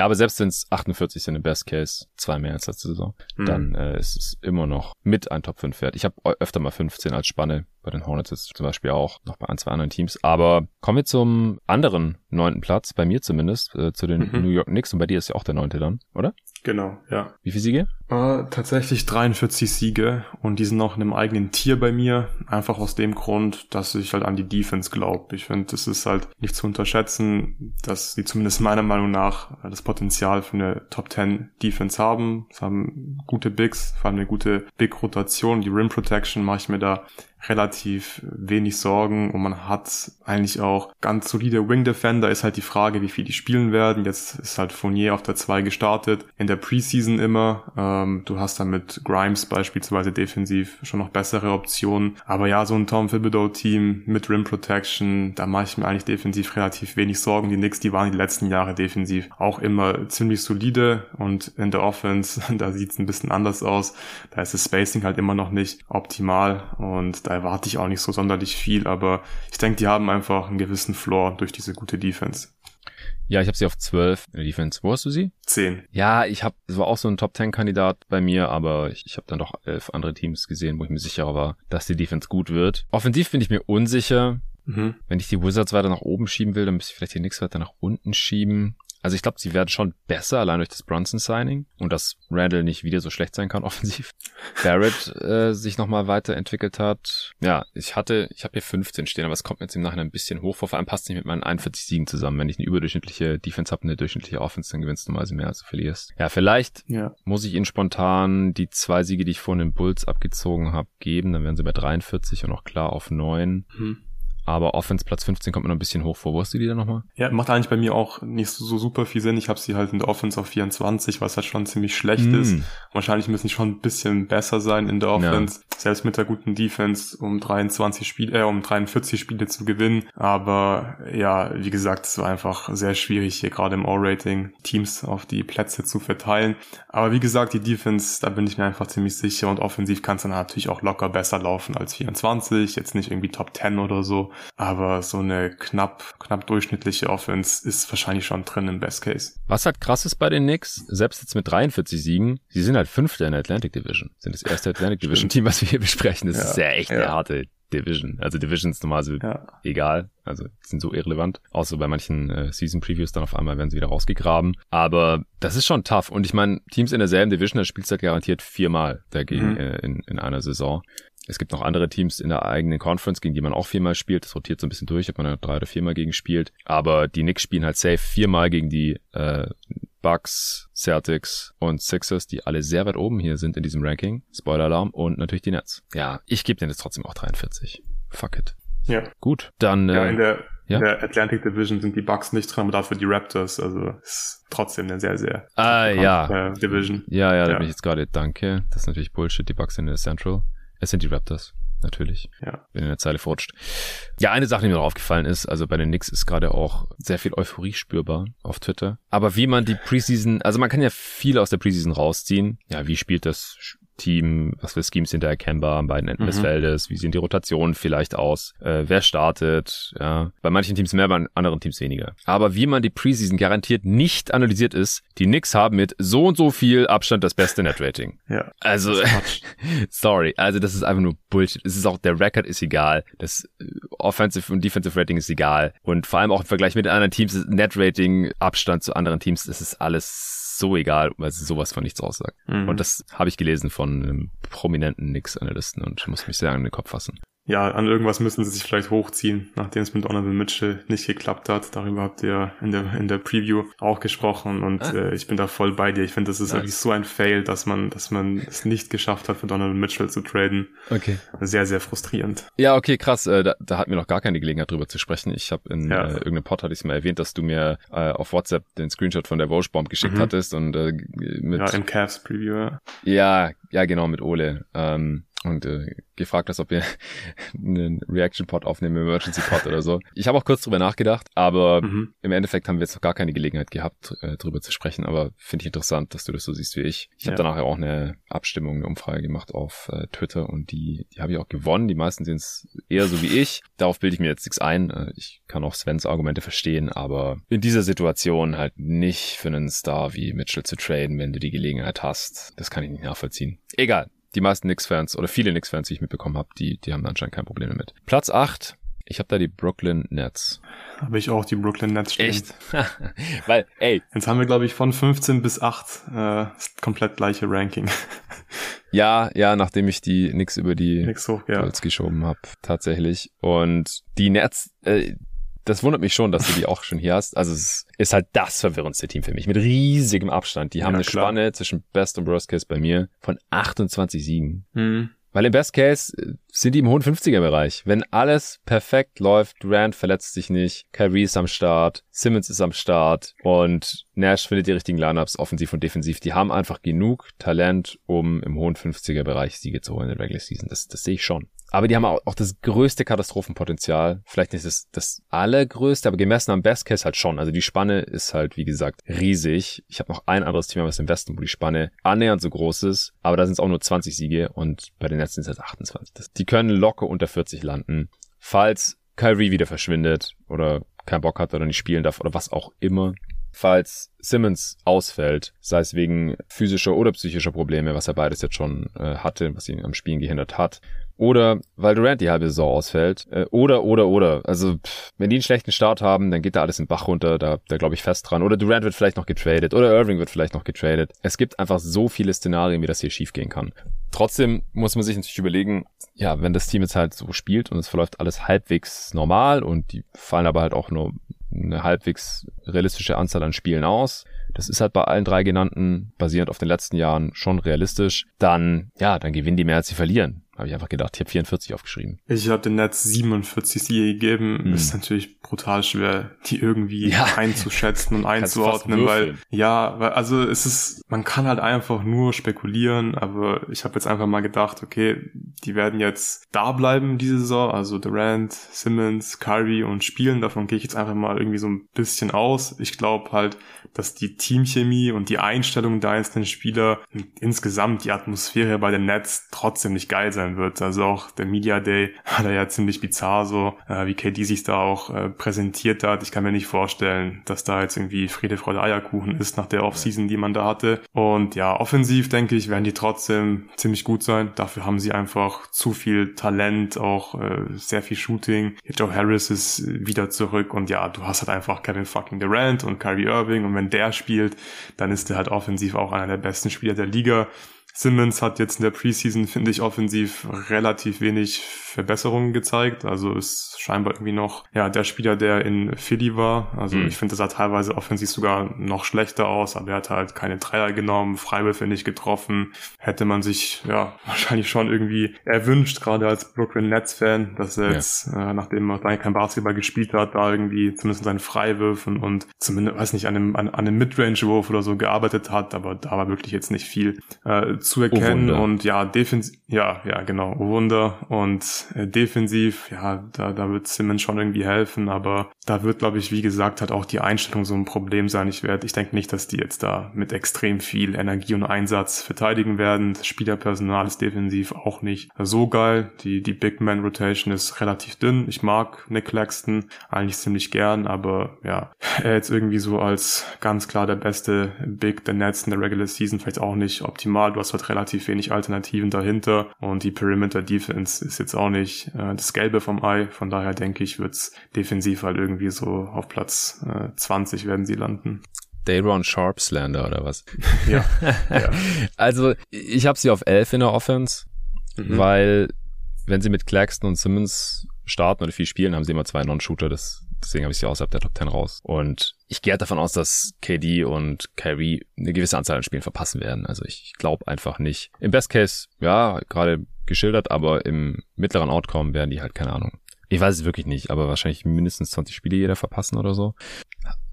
ja, aber selbst wenn es 48 sind im Best Case, zwei mehr als letzte Saison, mhm. dann äh, ist es immer noch mit ein Top 5 Wert. Ich habe öfter mal 15 als Spanne bei den Hornets jetzt zum Beispiel auch, noch bei ein, zwei anderen Teams. Aber kommen wir zum anderen neunten Platz, bei mir zumindest, äh, zu den mhm. New York Knicks. Und bei dir ist ja auch der neunte dann, oder? Genau, ja. Wie viele Siege? Äh, tatsächlich 43 Siege und die sind noch in einem eigenen Tier bei mir. Einfach aus dem Grund, dass ich halt an die Defense glaube. Ich finde, es ist halt nicht zu unterschätzen, dass sie zumindest meiner Meinung nach das Potenzial für eine Top 10 Defense haben. Sie haben gute Bigs, vor allem eine gute Big-Rotation. Die Rim Protection mache ich mir da relativ wenig Sorgen und man hat eigentlich auch ganz solide Wing Defender. Ist halt die Frage, wie viel die spielen werden. Jetzt ist halt Fournier auf der 2 gestartet. In der Preseason immer. Ähm, du hast dann mit Grimes beispielsweise defensiv schon noch bessere Optionen. Aber ja, so ein Tom Thibodeau Team mit Rim Protection, da mache ich mir eigentlich defensiv relativ wenig Sorgen. Die Knicks, die waren die letzten Jahre defensiv auch immer ziemlich solide und in der Offense, da sieht es ein bisschen anders aus. Da ist das Spacing halt immer noch nicht optimal und da erwarte ich auch nicht so sonderlich viel, aber ich denke, die haben einfach einen gewissen Floor durch diese gute Defense. Ja, ich habe sie auf 12 in der Defense. Wo hast du sie? 10. Ja, ich habe, es war auch so ein Top 10 Kandidat bei mir, aber ich, ich habe dann doch elf andere Teams gesehen, wo ich mir sicherer war, dass die Defense gut wird. Offensiv bin ich mir unsicher. Mhm. Wenn ich die Wizards weiter nach oben schieben will, dann müsste ich vielleicht die Knicks weiter nach unten schieben. Also ich glaube, sie werden schon besser, allein durch das Brunson-Signing und dass Randall nicht wieder so schlecht sein kann offensiv. Barrett äh, sich nochmal weiterentwickelt hat. Ja, ich hatte, ich habe hier 15 stehen, aber es kommt mir jetzt im Nachhinein ein bisschen hoch vor. Vor allem passt nicht mit meinen 41 Siegen zusammen. Wenn ich eine überdurchschnittliche Defense habe, eine durchschnittliche Offense, dann gewinnst du mal mehr, als du verlierst. Ja, vielleicht ja. muss ich ihnen spontan die zwei Siege, die ich vorhin in Bulls abgezogen habe, geben. Dann wären sie bei 43 und auch klar auf 9. Hm. Aber Offense Platz 15 kommt mir noch ein bisschen hoch vor. Wo hast du die denn nochmal? Ja, macht eigentlich bei mir auch nicht so, so super viel Sinn. Ich habe sie halt in der Offense auf 24, was halt schon ziemlich schlecht mm. ist. Wahrscheinlich müssen sie schon ein bisschen besser sein in der Offense. Ja. Selbst mit der guten Defense, um 23 Spiele, äh, um 43 Spiele zu gewinnen. Aber ja, wie gesagt, es war einfach sehr schwierig hier gerade im O-Rating Teams auf die Plätze zu verteilen. Aber wie gesagt, die Defense, da bin ich mir einfach ziemlich sicher und offensiv kann es dann natürlich auch locker besser laufen als 24. Jetzt nicht irgendwie Top 10 oder so. Aber so eine knapp, knapp durchschnittliche Offense ist wahrscheinlich schon drin im Best Case. Was halt krass ist bei den Knicks, selbst jetzt mit 43 Siegen, sie sind halt Fünfter in der Atlantic Division. Sind das erste Atlantic Division Team, was wir hier besprechen. Das ja, ist ja echt ja. eine harte Division. Also Divisions normalerweise ja. egal, also sind so irrelevant. Außer bei manchen äh, Season Previews dann auf einmal werden sie wieder rausgegraben. Aber das ist schon tough. Und ich meine, Teams in derselben Division, da spielst du halt garantiert viermal dagegen mhm. äh, in, in einer Saison. Es gibt noch andere Teams in der eigenen Conference, gegen die man auch viermal spielt. Das rotiert so ein bisschen durch, ob man da drei oder viermal gegen spielt. Aber die Knicks spielen halt safe viermal gegen die äh, Bucks, Celtics und Sixers, die alle sehr weit oben hier sind in diesem Ranking. Spoiler-Alarm und natürlich die Nets. Ja, ich gebe denen jetzt trotzdem auch 43. Fuck it. Ja. Gut, dann. Ja, äh, in der, ja? in der Atlantic Division sind die Bucks nicht dran, aber dafür die Raptors. Also ist trotzdem eine sehr, sehr ah, ja. Äh, Division. Ja, ja, da bin ich jetzt gerade, danke. Das ist natürlich Bullshit, die Bucks sind in der Central. Es sind die Raptors natürlich. Ja. Wenn in der Zeile futscht. Ja, eine Sache, die mir noch aufgefallen ist, also bei den Knicks ist gerade auch sehr viel Euphorie spürbar auf Twitter. Aber wie man die Preseason, also man kann ja viel aus der Preseason rausziehen. Ja, wie spielt das Team, was für Schemes sind da erkennbar an beiden Enden mhm. des Feldes, wie sehen die Rotationen vielleicht aus, äh, wer startet, ja. Bei manchen Teams mehr, bei anderen Teams weniger. Aber wie man die Preseason garantiert nicht analysiert ist, die Knicks haben mit so und so viel Abstand das beste Netrating. Ja. Also, sorry, also das ist einfach nur Bullshit. Es ist auch, der Record ist egal, das äh, Offensive und Defensive Rating ist egal und vor allem auch im Vergleich mit den anderen Teams, Netrating, Abstand zu anderen Teams, das ist alles so egal, weil sie sowas von nichts aussagt. Mhm. Und das habe ich gelesen von einem prominenten Nix-Analysten und muss mich sehr an den Kopf fassen ja, an irgendwas müssen sie sich vielleicht hochziehen, nachdem es mit Donovan Mitchell nicht geklappt hat. Darüber habt ihr in der, in der Preview auch gesprochen und ah. äh, ich bin da voll bei dir. Ich finde, das ist nice. wirklich so ein Fail, dass man, dass man es nicht geschafft hat, für Donovan Mitchell zu traden. Okay. Sehr, sehr frustrierend. Ja, okay, krass. Äh, da, da hatten wir noch gar keine Gelegenheit drüber zu sprechen. Ich habe in ja. äh, irgendeinem Pod hatte ich mal erwähnt, dass du mir äh, auf WhatsApp den Screenshot von der Wojbomb geschickt mhm. hattest und äh, mit ja im Cavs Preview. Ja. ja, ja, genau mit Ole. Ähm, und äh, gefragt hast, ob wir einen Reaction-Pod aufnehmen, Emergency Pod oder so. Ich habe auch kurz drüber nachgedacht, aber mhm. im Endeffekt haben wir jetzt noch gar keine Gelegenheit gehabt, äh, drüber zu sprechen. Aber finde ich interessant, dass du das so siehst wie ich. Ich ja. habe danach ja auch eine Abstimmung, eine Umfrage gemacht auf äh, Twitter und die, die habe ich auch gewonnen. Die meisten sehen es eher so wie ich. Darauf bilde ich mir jetzt nichts ein. Äh, ich kann auch Svens Argumente verstehen, aber in dieser Situation halt nicht für einen Star wie Mitchell zu traden, wenn du die Gelegenheit hast. Das kann ich nicht nachvollziehen. Egal die meisten Knicks-Fans oder viele Knicks-Fans, die ich mitbekommen habe, die, die haben anscheinend kein Problem damit. Platz 8, ich habe da die Brooklyn Nets. Habe ich auch die Brooklyn Nets stehen. Echt? Weil, ey. Jetzt haben wir, glaube ich, von 15 bis 8 äh, komplett gleiche Ranking. ja, ja, nachdem ich die Knicks über die Nix hoch, ja. geschoben habe, tatsächlich. Und die Nets, äh, das wundert mich schon, dass du die auch schon hier hast. Also es ist halt das verwirrendste Team für mich mit riesigem Abstand. Die haben ja, eine klar. Spanne zwischen Best und Worst Case bei mir von 28 Siegen. Mhm. Weil im Best Case äh, sind die im hohen 50er Bereich. Wenn alles perfekt läuft, Durant verletzt sich nicht, Kyrie ist am Start, Simmons ist am Start und Nash findet die richtigen Lineups offensiv und defensiv. Die haben einfach genug Talent, um im hohen 50er Bereich Siege zu holen in der Regular Season. Das, das sehe ich schon. Aber die haben auch, das größte Katastrophenpotenzial. Vielleicht nicht das, das allergrößte, aber gemessen am Best Case halt schon. Also die Spanne ist halt, wie gesagt, riesig. Ich habe noch ein anderes Team was im Westen, wo die Spanne annähernd so groß ist. Aber da sind es auch nur 20 Siege und bei den Netzen sind es 28. Das, die können locker unter 40 landen. Falls Kyrie wieder verschwindet oder keinen Bock hat oder nicht spielen darf oder was auch immer. Falls Simmons ausfällt, sei es wegen physischer oder psychischer Probleme, was er beides jetzt schon äh, hatte, was ihn am Spielen gehindert hat, oder weil Durant die halbe Saison ausfällt. Äh, oder, oder, oder. Also, pff, wenn die einen schlechten Start haben, dann geht da alles in den Bach runter. Da, da glaube ich fest dran. Oder Durant wird vielleicht noch getradet. Oder Irving wird vielleicht noch getradet. Es gibt einfach so viele Szenarien, wie das hier schiefgehen kann. Trotzdem muss man sich natürlich überlegen, ja, wenn das Team jetzt halt so spielt und es verläuft alles halbwegs normal und die fallen aber halt auch nur eine halbwegs realistische Anzahl an Spielen aus. Das ist halt bei allen drei genannten, basierend auf den letzten Jahren, schon realistisch. Dann, ja, dann gewinnen die mehr, als sie verlieren. Habe ich einfach gedacht. Ich habe 44 aufgeschrieben. Ich habe den Netz 47 Siege gegeben. Hm. Ist natürlich brutal schwer, die irgendwie ja. einzuschätzen und einzuordnen, weil ja, weil also es ist, man kann halt einfach nur spekulieren, aber ich habe jetzt einfach mal gedacht, okay, die werden jetzt da bleiben diese Saison, also Durant, Simmons, Kyrie und spielen. Davon gehe ich jetzt einfach mal irgendwie so ein bisschen aus. Ich glaube halt, dass die Teamchemie und die Einstellung der einzelnen Spieler insgesamt die Atmosphäre bei den Nets trotzdem nicht geil sein wird. Also auch der Media Day war da ja ziemlich bizarr so, äh, wie KD sich da auch äh, präsentiert hat. Ich kann mir nicht vorstellen, dass da jetzt irgendwie Friede, Freude, Eierkuchen ist nach der Offseason, die man da hatte. Und ja, offensiv denke ich, werden die trotzdem ziemlich gut sein. Dafür haben sie einfach zu viel Talent, auch äh, sehr viel Shooting. Joe Harris ist wieder zurück und ja, du hast halt einfach Kevin fucking Durant und Kyrie Irving und wenn der spielt, dann ist der halt offensiv auch einer der besten Spieler der Liga. Simmons hat jetzt in der Preseason, finde ich, offensiv relativ wenig Verbesserungen gezeigt. Also ist scheinbar irgendwie noch ja der Spieler, der in Philly war. Also mhm. ich finde, das sah teilweise offensiv sogar noch schlechter aus, aber er hat halt keine Dreier genommen, Freiwürfe nicht getroffen. Hätte man sich ja wahrscheinlich schon irgendwie erwünscht, gerade als Brooklyn Nets Fan, dass er ja. jetzt, äh, nachdem er kein Basketball gespielt hat, da irgendwie zumindest seinen Freiwürfen und zumindest, weiß nicht, an einem, an, an einem Midrange-Wurf oder so gearbeitet hat, aber da war wirklich jetzt nicht viel äh, zu erkennen oh und ja, defensiv, ja, ja, genau, oh Wunder und äh, defensiv, ja, da, da wird Simmons schon irgendwie helfen, aber da wird, glaube ich, wie gesagt, halt auch die Einstellung so ein Problem sein. Ich werde, ich denke nicht, dass die jetzt da mit extrem viel Energie und Einsatz verteidigen werden. Das Spielerpersonal ist defensiv auch nicht so geil. Die, die Big Man Rotation ist relativ dünn. Ich mag Nick Claxton eigentlich ziemlich gern, aber ja, er jetzt irgendwie so als ganz klar der beste Big der Nets in der Regular Season vielleicht auch nicht optimal. Du hast halt relativ wenig Alternativen dahinter und die Perimeter Defense ist jetzt auch nicht äh, das Gelbe vom Ei. Von daher denke ich, wird's defensiv halt irgendwie so auf Platz äh, 20 werden sie landen. Dayron Sharpslander oder was? Ja. ja. Also ich habe sie auf 11 in der Offense, mhm. weil wenn sie mit Claxton und Simmons starten oder viel spielen, haben sie immer zwei Non-Shooter. Das, deswegen habe ich sie außerhalb der Top 10 raus. Und ich gehe halt davon aus, dass KD und Kyrie eine gewisse Anzahl an Spielen verpassen werden. Also ich glaube einfach nicht. Im Best Case, ja, gerade geschildert, aber im mittleren Outcome werden die halt, keine Ahnung. Ich weiß es wirklich nicht, aber wahrscheinlich mindestens 20 Spiele jeder verpassen oder so.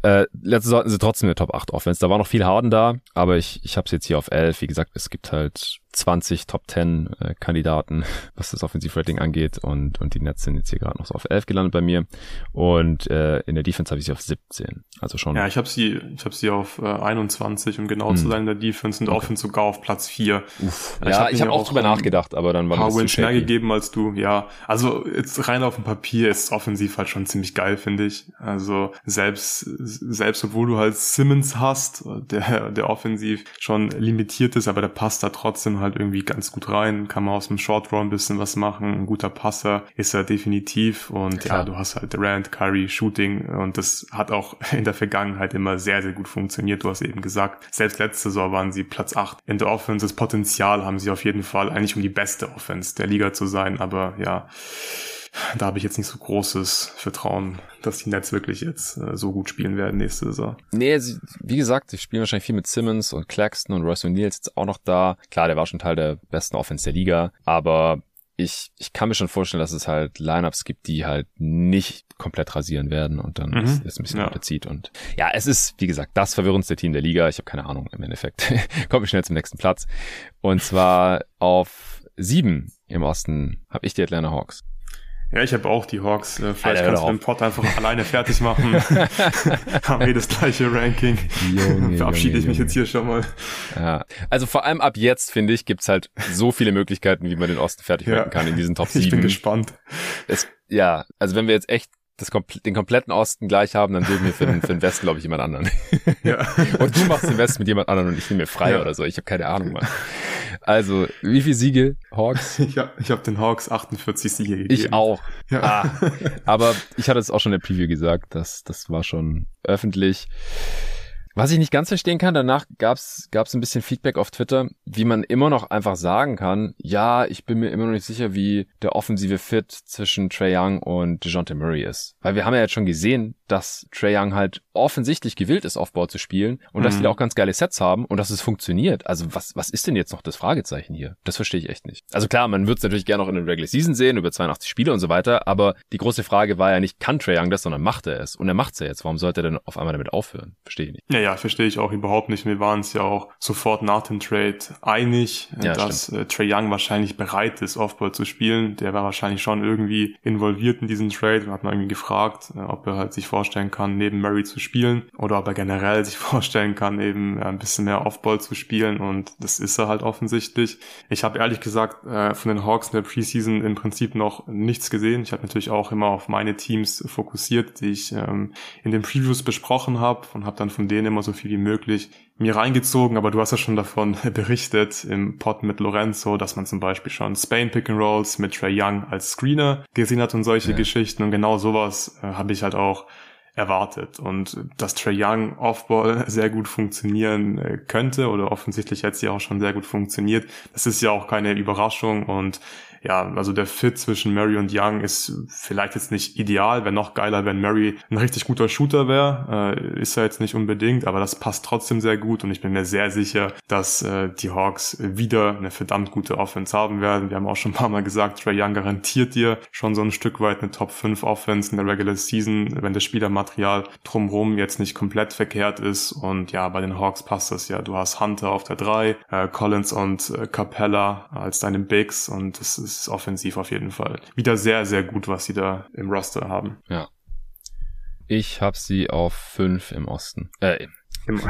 Äh, letzte sollten sie trotzdem eine Top 8 Offense. Da war noch viel Harden da, aber ich, ich habe es jetzt hier auf 11. Wie gesagt, es gibt halt 20 Top 10 äh, Kandidaten, was das Offensivrating angeht und, und die Nets sind jetzt hier gerade noch so auf 11 gelandet bei mir und äh, in der Defense habe ich sie auf 17. Also schon. Ja, ich habe sie ich habe sie auf äh, 21, um genau hm. zu sein in der Defense und okay. Offense sogar auf Platz 4. Uff. Ja, ich habe hab auch drüber nachgedacht, aber dann war mir das mehr gegeben als du. Ja, also jetzt rein auf dem Papier ist offensiv halt schon ziemlich geil, finde ich. Also selbst selbst obwohl du halt Simmons hast, der der offensiv schon limitiert ist, aber der passt da trotzdem halt irgendwie ganz gut rein, kann man aus dem Short Run ein bisschen was machen, ein guter Passer ist er definitiv und Klar. ja, du hast halt Durant, Curry, Shooting und das hat auch in der Vergangenheit immer sehr, sehr gut funktioniert. Du hast eben gesagt, selbst letzte Saison waren sie Platz 8 in der Offense. Das Potenzial haben sie auf jeden Fall eigentlich um die beste Offense der Liga zu sein, aber ja, da habe ich jetzt nicht so großes Vertrauen, dass die Nets wirklich jetzt äh, so gut spielen werden nächste Saison. Nee, sie, wie gesagt, sie spielen wahrscheinlich viel mit Simmons und Claxton und Royce O'Neal ist jetzt auch noch da. Klar, der war schon Teil der besten Offense der Liga, aber ich, ich kann mir schon vorstellen, dass es halt Lineups gibt, die halt nicht komplett rasieren werden und dann mhm. ist, ist ein bisschen ja. unterzieht. Und ja, es ist, wie gesagt, das verwirrendste Team der Liga. Ich habe keine Ahnung im Endeffekt. Kommen wir schnell zum nächsten Platz. Und zwar auf sieben im Osten habe ich die Atlanta Hawks. Ja, ich habe auch die Hawks. Äh, vielleicht Alter, kannst du den Pod einfach alleine fertig machen. Haben wir das gleiche Ranking. Junge, Verabschiede Junge, ich mich Junge. jetzt hier schon mal. Ja. Also vor allem ab jetzt, finde ich, gibt's halt so viele Möglichkeiten, wie man den Osten fertig ja. ranken kann in diesen Top 7. Ich bin gespannt. Es, ja, also wenn wir jetzt echt das, den kompletten Osten gleich haben, dann suchen wir für den, für den Westen, glaube ich, jemand anderen. Ja. und du machst den Westen mit jemand anderen und ich nehme mir frei ja. oder so. Ich habe keine Ahnung, Mann. Also, wie viele Siege, Hawks? Ich habe ich hab den Hawks 48 Siege gegeben. Ich auch. Ja. Ah, aber ich hatte es auch schon in der Preview gesagt, das, das war schon öffentlich. Was ich nicht ganz verstehen kann, danach gab's gab's ein bisschen Feedback auf Twitter, wie man immer noch einfach sagen kann, ja, ich bin mir immer noch nicht sicher, wie der offensive Fit zwischen Trey Young und DeJounte Murray ist. Weil wir haben ja jetzt schon gesehen, dass Trey Young halt offensichtlich gewillt ist, Aufbau zu spielen und mhm. dass die da auch ganz geile Sets haben und dass es funktioniert. Also was, was ist denn jetzt noch das Fragezeichen hier? Das verstehe ich echt nicht. Also klar, man würde es natürlich gerne noch in der Regular Season sehen, über 82 Spiele und so weiter, aber die große Frage war ja nicht, kann Trey Young das, sondern macht er es? Und er macht es ja jetzt. Warum sollte er denn auf einmal damit aufhören? Verstehe ich nicht. Ja, ja, verstehe ich auch überhaupt nicht. Wir waren uns ja auch sofort nach dem Trade einig, ja, dass äh, Trey Young wahrscheinlich bereit ist, Offball zu spielen. Der war wahrscheinlich schon irgendwie involviert in diesen Trade und hat man irgendwie gefragt, äh, ob er halt sich vorstellen kann, neben Murray zu spielen oder ob er generell sich vorstellen kann, eben ein bisschen mehr Offball zu spielen und das ist er halt offensichtlich. Ich habe ehrlich gesagt äh, von den Hawks in der Preseason im Prinzip noch nichts gesehen. Ich habe natürlich auch immer auf meine Teams fokussiert, die ich ähm, in den Previews besprochen habe und habe dann von denen immer so viel wie möglich mir reingezogen, aber du hast ja schon davon berichtet im Pod mit Lorenzo, dass man zum Beispiel schon Spain Pick and Rolls mit Trey Young als Screener gesehen hat und solche ja. Geschichten. Und genau sowas äh, habe ich halt auch erwartet. Und dass Trey Young Offball sehr gut funktionieren äh, könnte oder offensichtlich jetzt ja auch schon sehr gut funktioniert, das ist ja auch keine Überraschung. Und ja, also der Fit zwischen Murray und Young ist vielleicht jetzt nicht ideal, wäre noch geiler, wenn Murray ein richtig guter Shooter wäre, äh, ist er jetzt nicht unbedingt, aber das passt trotzdem sehr gut. Und ich bin mir sehr sicher, dass äh, die Hawks wieder eine verdammt gute Offense haben werden. Wir haben auch schon ein paar Mal gesagt, Trey Young garantiert dir schon so ein Stück weit eine Top 5 Offense in der Regular Season, wenn das Spielermaterial drumherum jetzt nicht komplett verkehrt ist. Und ja, bei den Hawks passt das ja. Du hast Hunter auf der 3, äh, Collins und äh, Capella als deine Bigs. Und es ist offensiv auf jeden Fall wieder sehr, sehr gut, was sie da im Roster haben. Ja. Ich habe sie auf fünf im Osten. Äh, im,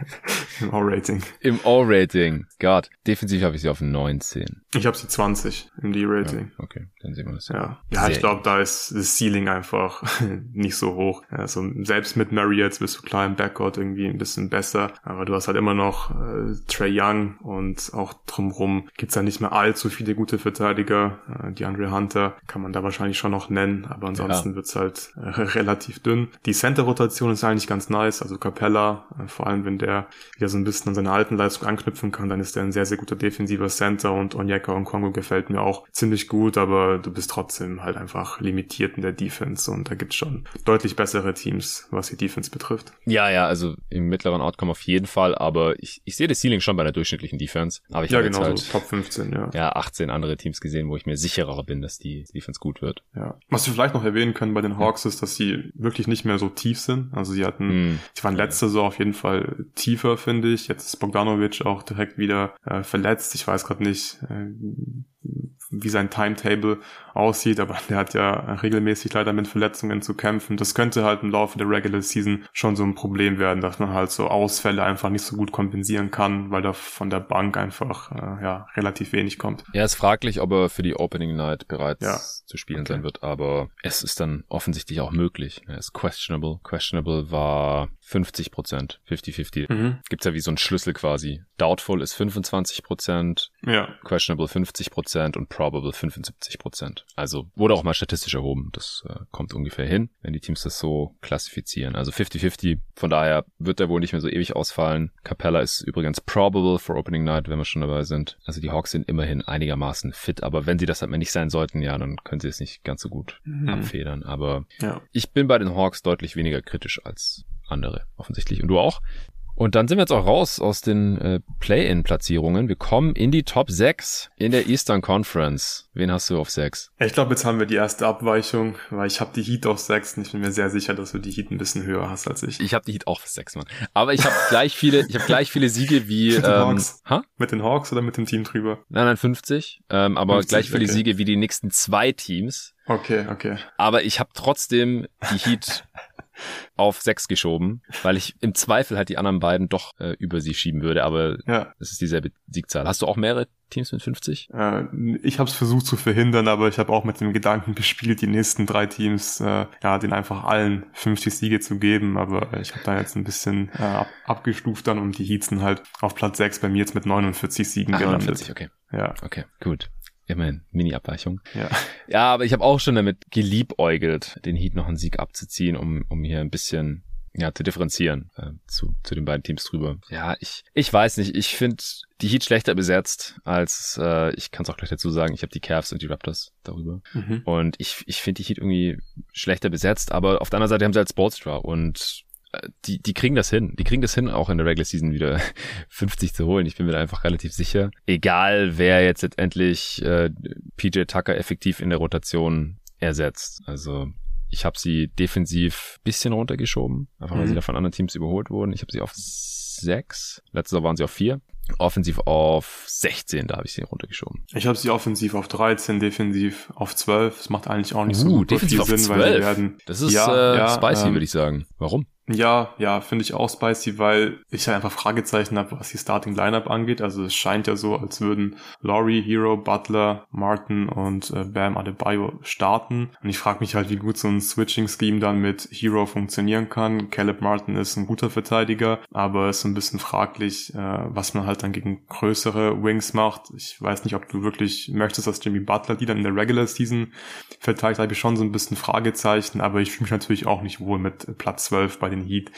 Im O-Rating. Im O-Rating. Gott. Defensiv habe ich sie auf 19. Ich habe sie 20 im D-Rating. Ja, okay, dann sehen wir das. Ja, ja, ich glaube, da ist das Ceiling einfach nicht so hoch. Also selbst mit Murray jetzt bist du klar im Backcourt irgendwie ein bisschen besser, aber du hast halt immer noch äh, Trey Young und auch drumherum gibt's da nicht mehr allzu viele gute Verteidiger. Äh, die Andre Hunter kann man da wahrscheinlich schon noch nennen, aber ansonsten ja. wird's halt äh, relativ dünn. Die Center-Rotation ist eigentlich ganz nice, also Capella äh, vor allem wenn der wieder so ein bisschen an seine alten Leistung anknüpfen kann, dann ist er ein sehr, sehr guter defensiver Center und Onyeka und Kongo gefällt mir auch ziemlich gut, aber du bist trotzdem halt einfach limitiert in der Defense und da gibt's schon deutlich bessere Teams, was die Defense betrifft. Ja, ja, also im mittleren Outcome auf jeden Fall, aber ich, ich sehe das Ceiling schon bei der durchschnittlichen Defense. Aber ich ja, genau, halt, so Top 15, ja. Ja, 18 andere Teams gesehen, wo ich mir sicherer bin, dass die Defense gut wird. Ja. Was wir vielleicht noch erwähnen können bei den Hawks ist, dass sie wirklich nicht mehr so tief sind. Also sie hatten, hm. sie waren letzte Saison auf jeden Fall tiefer, finde ich. Jetzt ist Bogdanovic auch direkt wieder äh, verletzt. Ich weiß gerade nicht, äh, wie sein Timetable aussieht, aber der hat ja regelmäßig leider mit Verletzungen zu kämpfen. Das könnte halt im Laufe der Regular Season schon so ein Problem werden, dass man halt so Ausfälle einfach nicht so gut kompensieren kann, weil da von der Bank einfach äh, ja relativ wenig kommt. Ja, ist fraglich, ob er für die Opening Night bereits ja. zu spielen okay. sein wird, aber es ist dann offensichtlich auch möglich. Er ist questionable. Questionable war 50 Prozent, 50-50. Mhm. Gibt's ja wie so ein Schlüssel quasi. Doubtful ist 25 Prozent, ja. questionable 50 Prozent und probable 75 Prozent. Also wurde auch mal statistisch erhoben. Das äh, kommt ungefähr hin, wenn die Teams das so klassifizieren. Also 50-50. Von daher wird er wohl nicht mehr so ewig ausfallen. Capella ist übrigens probable for Opening Night, wenn wir schon dabei sind. Also die Hawks sind immerhin einigermaßen fit. Aber wenn sie das halt mal nicht sein sollten, ja, dann können sie es nicht ganz so gut mhm. abfedern. Aber ja. ich bin bei den Hawks deutlich weniger kritisch als andere offensichtlich. Und du auch? Und dann sind wir jetzt auch raus aus den äh, Play-In-Platzierungen. Wir kommen in die Top 6 in der Eastern Conference. Wen hast du auf 6? Ich glaube, jetzt haben wir die erste Abweichung, weil ich habe die Heat auf 6 und ich bin mir sehr sicher, dass du die Heat ein bisschen höher hast als ich. Ich habe die Heat auch auf 6, Mann. Aber ich habe gleich viele, ich habe gleich viele Siege wie mit den ähm, Hawks. Ha? Mit den Hawks oder mit dem Team drüber? Nein, nein, 50. Ähm, aber 50, gleich viele okay. Siege wie die nächsten zwei Teams. Okay, okay. Aber ich habe trotzdem die Heat auf sechs geschoben, weil ich im Zweifel halt die anderen beiden doch äh, über sie schieben würde, aber ja. es ist dieselbe Siegzahl. Hast du auch mehrere Teams mit 50? Äh, ich habe es versucht zu verhindern, aber ich habe auch mit dem Gedanken gespielt, die nächsten drei Teams, äh, ja, den einfach allen 50 Siege zu geben, aber ich habe da jetzt ein bisschen äh, ab, abgestuft dann und die Heats halt auf Platz 6 bei mir jetzt mit 49 Siegen Ach, gelandet. 49, okay. Ja. Okay, gut. Immerhin, Mini-Abweichung. Ja. ja, aber ich habe auch schon damit geliebäugelt, den Heat noch einen Sieg abzuziehen, um, um hier ein bisschen ja, zu differenzieren äh, zu, zu den beiden Teams drüber. Ja, ich, ich weiß nicht. Ich finde die Heat schlechter besetzt als, äh, ich kann es auch gleich dazu sagen, ich habe die Cavs und die Raptors darüber. Mhm. Und ich, ich finde die Heat irgendwie schlechter besetzt, aber auf der anderen Seite haben sie halt Spolstra und die, die kriegen das hin. Die kriegen das hin, auch in der Regular Season wieder 50 zu holen. Ich bin mir da einfach relativ sicher. Egal, wer jetzt letztendlich äh, PJ Tucker effektiv in der Rotation ersetzt. Also ich habe sie defensiv bisschen runtergeschoben, einfach weil Mhm. sie da von anderen Teams überholt wurden. Ich habe sie auf sechs. Letztes Jahr waren sie auf vier. Offensiv auf 16, da habe ich sie runtergeschoben. Ich habe sie offensiv auf 13, defensiv auf 12. Das macht eigentlich auch nicht so Uh, super defensiv viel auf Sinn, weil 12. die werden Das ist Ja, äh, ja, spicy, ähm, würde ich sagen. Warum? Ja, ja, finde ich auch spicy, weil ich halt einfach Fragezeichen habe, was die Starting Lineup angeht. Also es scheint ja so, als würden Laurie, Hero, Butler, Martin und äh, Bam Adebayo starten. Und ich frage mich halt, wie gut so ein Switching-Scheme dann mit Hero funktionieren kann. Caleb Martin ist ein guter Verteidiger, aber ist ein bisschen fraglich, äh, was man halt dann gegen größere Wings macht. Ich weiß nicht, ob du wirklich möchtest, dass Jimmy Butler die dann in der Regular Season verteidigt, habe ich schon so ein bisschen Fragezeichen, aber ich fühle mich natürlich auch nicht wohl mit Platz 12 bei den Heat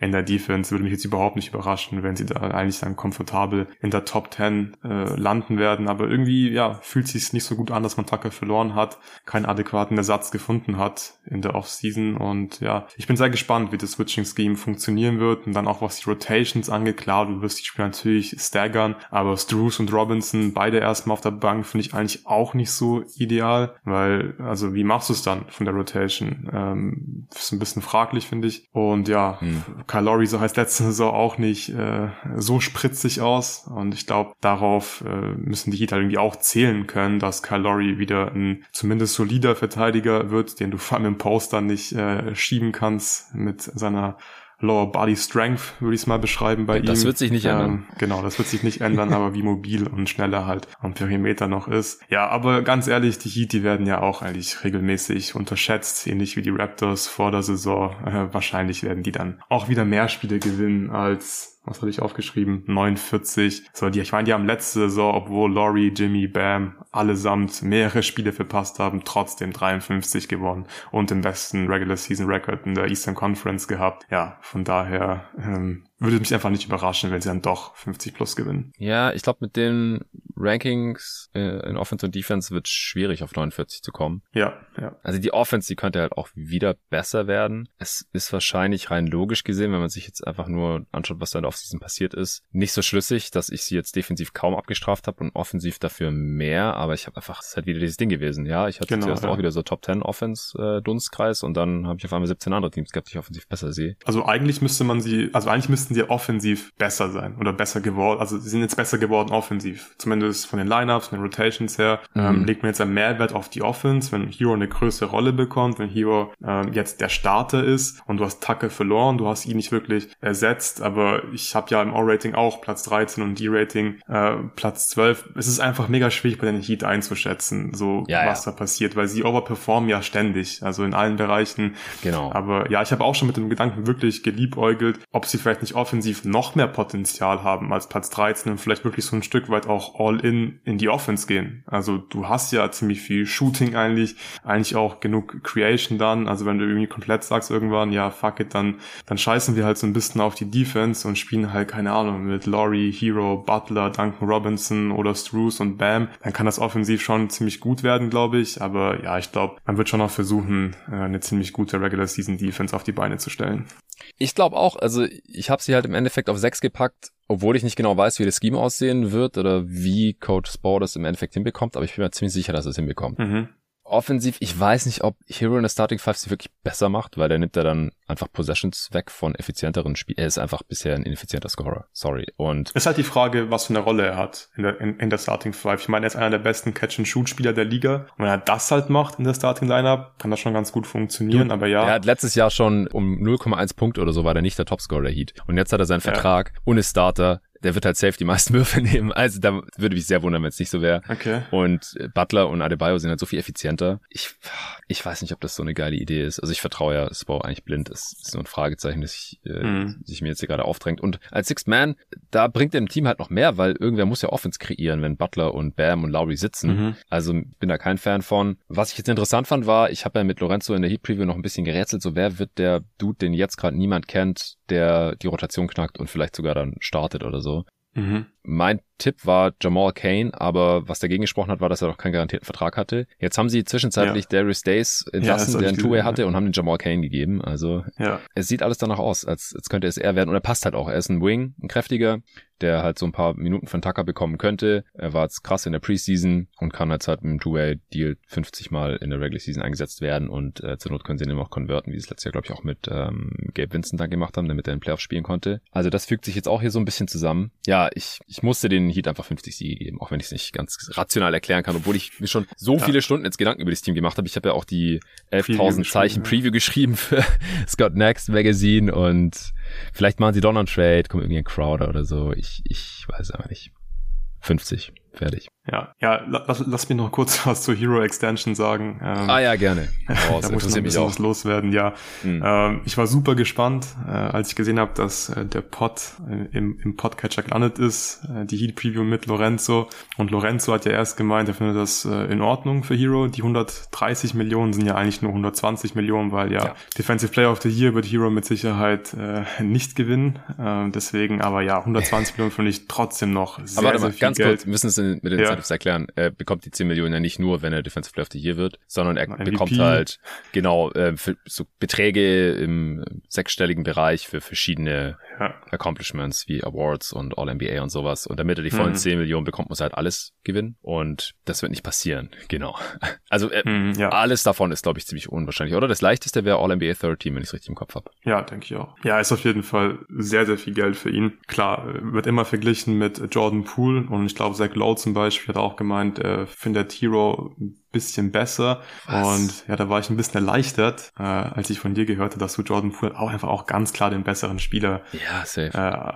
in der Defense. Würde mich jetzt überhaupt nicht überraschen, wenn sie da eigentlich dann komfortabel in der Top 10 äh, landen werden. Aber irgendwie, ja, fühlt sich nicht so gut an, dass man Tucker verloren hat, keinen adäquaten Ersatz gefunden hat in der Offseason. Und ja, ich bin sehr gespannt, wie das Switching-Scheme funktionieren wird und dann auch was die Rotations angeht. Klar, du wirst die Spieler natürlich staggern, aber Struce und Robinson, beide erstmal auf der Bank, finde ich eigentlich auch nicht so ideal, weil, also wie machst du es dann von der Rotation? Ähm, ist ein bisschen fraglich, finde ich. Und ja, Hm. Kyle Lowry sah heißt letzte Saison auch nicht äh, so spritzig aus. Und ich glaube, darauf äh, müssen die Heat halt irgendwie auch zählen können, dass Kyle Lowry wieder ein zumindest solider Verteidiger wird, den du vor allem im Poster nicht äh, schieben kannst mit seiner Lower Body Strength, würde ich es mal beschreiben bei ihm. Das wird sich nicht ändern. Genau, das wird sich nicht ändern, aber wie mobil und schnell er halt am Perimeter noch ist. Ja, aber ganz ehrlich, die Heat, die werden ja auch eigentlich regelmäßig unterschätzt, ähnlich wie die Raptors vor der Saison. Äh, wahrscheinlich werden die dann auch wieder mehr Spiele gewinnen als was hatte ich aufgeschrieben? 49. So, die, ich meine, die haben letzte Saison, obwohl Laurie, Jimmy, Bam allesamt mehrere Spiele verpasst haben, trotzdem 53 gewonnen und den besten Regular Season Record in der Eastern Conference gehabt. Ja, von daher ähm, würde mich einfach nicht überraschen, wenn sie dann doch 50 plus gewinnen. Ja, ich glaube, mit den Rankings äh, in Offense und Defense wird schwierig auf 49 zu kommen. Ja, ja. Also die Offense, die könnte halt auch wieder besser werden. Es ist wahrscheinlich rein logisch gesehen, wenn man sich jetzt einfach nur anschaut, was da in der Offseason passiert ist, nicht so schlüssig, dass ich sie jetzt defensiv kaum abgestraft habe und offensiv dafür mehr, aber ich habe einfach, es ist halt wieder dieses Ding gewesen. Ja, ich hatte Genau, zuerst ja. auch wieder so Top 10 Offense äh, Dunstkreis und dann habe ich auf einmal 17 andere Teams gehabt, die ich offensiv besser sehe. Also eigentlich müsste man sie, also eigentlich müssten sie offensiv besser sein oder besser geworden. Also sie sind jetzt besser geworden offensiv. Zumindest von den Lineups, von den Rotations her. Mhm. Ähm, legt man jetzt einen Mehrwert auf die Offense, wenn Hero eine größere Rolle bekommt, wenn Hero ähm, jetzt der Starter ist und du hast Tucker verloren, du hast ihn nicht wirklich ersetzt, aber ich habe ja im O-Rating auch Platz 13 und D-Rating äh, Platz 12. Es ist einfach mega schwierig bei den Heat einzuschätzen, so Ja, was da passiert, weil sie overperformen ja ständig, also in allen Bereichen. Genau. Aber ja, ich habe auch schon mit dem Gedanken wirklich geliebäugelt, ob sie vielleicht nicht offensiv noch mehr Potenzial haben als Platz 13 und vielleicht wirklich so ein Stück weit auch all in in die Offense gehen. Also du hast ja ziemlich viel Shooting eigentlich, eigentlich auch genug Creation dann. Also wenn du irgendwie komplett sagst irgendwann, ja fuck it, dann, dann scheißen wir halt so ein bisschen auf die Defense und spielen halt, keine Ahnung, mit Laurie, Hero, Butler, Duncan Robinson oder Struce und Bam, dann kann das offensiv schon ziemlich gut werden, glaube ich. Aber ja, ich glaube, man wird schon noch versuchen, äh, eine ziemlich gute Regular Season Defense auf die Beine zu stellen. Ich glaube auch, also ich habe sie halt im Endeffekt auf sechs gepackt, obwohl ich nicht genau weiß, wie das Scheme aussehen wird oder wie Coach Spore das im Endeffekt hinbekommt, aber ich bin mir ziemlich sicher, dass er es hinbekommt. Mhm. Offensiv, ich weiß nicht, ob Hero in der Starting Five sie wirklich besser macht, weil der nimmt er dann einfach Possessions weg von effizienteren Spielen. Er ist einfach bisher ein ineffizienter Scorer. Sorry. Und ist halt die Frage, was für eine Rolle er hat in der, in, in der Starting Five. Ich meine, er ist einer der besten Catch-and-Shoot-Spieler der Liga. Und wenn er das halt macht in der Starting Lineup, kann das schon ganz gut funktionieren. Du, aber ja. Er hat letztes Jahr schon um 0,1 Punkte oder so war der nicht der Topscorer der Heat. Und jetzt hat er seinen Vertrag ja. und ist Starter der wird halt safe die meisten Würfe nehmen. Also da würde mich sehr wundern, wenn es nicht so wäre. Okay. Und Butler und Adebayo sind halt so viel effizienter. Ich, ich weiß nicht, ob das so eine geile Idee ist. Also ich vertraue ja Spo eigentlich blind. Das ist nur ein Fragezeichen, das ich, äh, mhm. sich mir jetzt hier gerade aufdrängt. Und als Sixth Man, da bringt dem Team halt noch mehr, weil irgendwer muss ja Offense kreieren, wenn Butler und Bam und Lowry sitzen. Mhm. Also bin da kein Fan von. Was ich jetzt interessant fand, war, ich habe ja mit Lorenzo in der Heat Preview noch ein bisschen gerätselt, so wer wird der Dude, den jetzt gerade niemand kennt, der die Rotation knackt und vielleicht sogar dann startet oder so. Mhm. Mein Tipp war Jamal Kane, aber was dagegen gesprochen hat, war, dass er noch keinen garantierten Vertrag hatte. Jetzt haben sie zwischenzeitlich ja. Darius Days entlassen, ja, der einen Two-Way hatte ja. und haben den Jamal Kane gegeben. Also ja. es sieht alles danach aus, als, als könnte es er werden. Und er passt halt auch. Er ist ein Wing, ein kräftiger, der halt so ein paar Minuten von Tucker bekommen könnte. Er war jetzt krass in der Preseason und kann jetzt halt mit dem Two-Way-Deal 50 Mal in der Regular Season eingesetzt werden und äh, zur Not können sie ihn immer auch konverten, wie sie es letztes Jahr, glaube ich, auch mit ähm, Gabe Vincent dann gemacht haben, damit er in den Playoffs spielen konnte. Also das fügt sich jetzt auch hier so ein bisschen zusammen. Ja, ich, ich musste den Heat einfach 50 Siege geben, auch wenn ich es nicht ganz rational erklären kann, obwohl ich mir schon so ja. viele Stunden jetzt Gedanken über das Team gemacht habe. Ich habe ja auch die 11.000 Zeichen Preview geschrieben für Scott Next Magazine und vielleicht machen sie doch noch einen Trade, kommt irgendwie ein Crowder oder so. Ich, ich weiß aber nicht. 50. Fertig. Ja, ja, lass, lass mich noch kurz was zur Hero Extension sagen. Ähm, ah ja, gerne. Oh, da muss ich ein bisschen was loswerden, ja. Mhm. Ähm, ich war super gespannt, äh, als ich gesehen habe, dass äh, der Pod äh, im, im Podcatcher gelandet ist, äh, die Heat Preview mit Lorenzo. Und Lorenzo hat ja erst gemeint, er findet das äh, in Ordnung für Hero. Die 130 Millionen sind ja eigentlich nur 120 Millionen, weil ja, ja. Defensive Player of the Year wird Hero mit Sicherheit äh, nicht gewinnen. Äh, deswegen, aber ja, 120 Millionen finde ich trotzdem noch sehr, aber sehr viel ganz Geld. kurz, müssen es mit den ja. Incentives erklären. Er bekommt die 10 Millionen ja nicht nur, wenn er Defensive Player of the Year wird, sondern er MVP. bekommt halt genau äh, für so Beträge im sechsstelligen Bereich für verschiedene ja. Accomplishments wie Awards und All-NBA und sowas. Und damit er die vollen mhm. 10 Millionen bekommt, muss er halt alles gewinnen. Und das wird nicht passieren. Genau. Also äh, mhm, ja. alles davon ist, glaube ich, ziemlich unwahrscheinlich. Oder das leichteste wäre All-NBA Third Team, wenn ich es richtig im Kopf habe. Ja, denke ich auch. Ja, ist auf jeden Fall sehr, sehr viel Geld für ihn. Klar, wird immer verglichen mit Jordan Poole und ich glaube, Zach Lowe zum Beispiel hat auch gemeint, er findet Hero bisschen besser. Was? Und ja, da war ich ein bisschen erleichtert, äh, als ich von dir gehörte, dass du Jordan Poole auch einfach auch ganz klar den besseren Spieler ja, äh,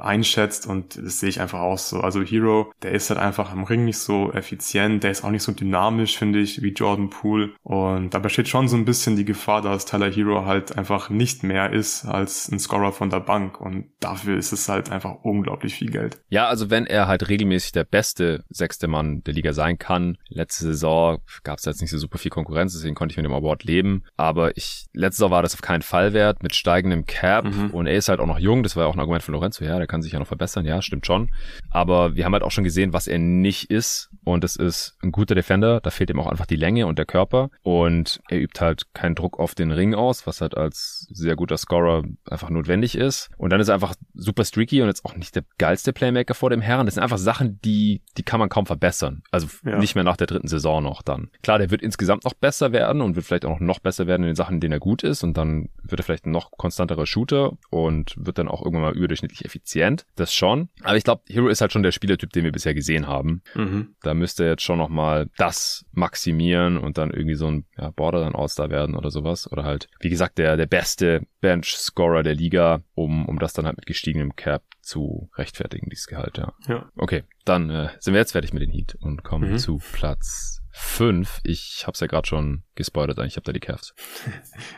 einschätzt. Und das sehe ich einfach auch so. Also Hero, der ist halt einfach am Ring nicht so effizient, der ist auch nicht so dynamisch, finde ich, wie Jordan Poole. Und da besteht schon so ein bisschen die Gefahr, dass Tyler Hero halt einfach nicht mehr ist als ein Scorer von der Bank. Und dafür ist es halt einfach unglaublich viel Geld. Ja, also wenn er halt regelmäßig der beste sechste Mann der Liga sein kann, letzte Saison gab es es jetzt nicht so super viel Konkurrenz, deswegen konnte ich mit dem Award leben. Aber ich, letztes Jahr war das auf keinen Fall wert mit steigendem Cap mhm. und er ist halt auch noch jung, das war ja auch ein Argument von Lorenzo, ja, der kann sich ja noch verbessern, ja, stimmt schon. Aber wir haben halt auch schon gesehen, was er nicht ist und es ist ein guter Defender, da fehlt ihm auch einfach die Länge und der Körper und er übt halt keinen Druck auf den Ring aus, was halt als sehr guter Scorer einfach notwendig ist. Und dann ist er einfach super streaky und jetzt auch nicht der geilste Playmaker vor dem Herren. Das sind einfach Sachen, die, die kann man kaum verbessern. Also ja. nicht mehr nach der dritten Saison noch dann. Klar, klar, der wird insgesamt noch besser werden und wird vielleicht auch noch besser werden in den Sachen, in denen er gut ist und dann wird er vielleicht ein noch konstanterer Shooter und wird dann auch irgendwann mal überdurchschnittlich effizient. Das schon. Aber ich glaube, Hero ist halt schon der Spielertyp, den wir bisher gesehen haben. Mhm. Da müsste er jetzt schon noch mal das maximieren und dann irgendwie so ein ja, Border All-Star werden oder sowas. Oder halt, wie gesagt, der, der beste Bench-Scorer der Liga, um, um das dann halt mit gestiegenem Cap zu rechtfertigen, dieses Gehalt, ja. Ja. Okay, dann äh, sind wir jetzt fertig mit den Heat und kommen mhm. zu Platz fünf. Ich hab's ja gerade schon gespoilert, eigentlich habe da die Cavs.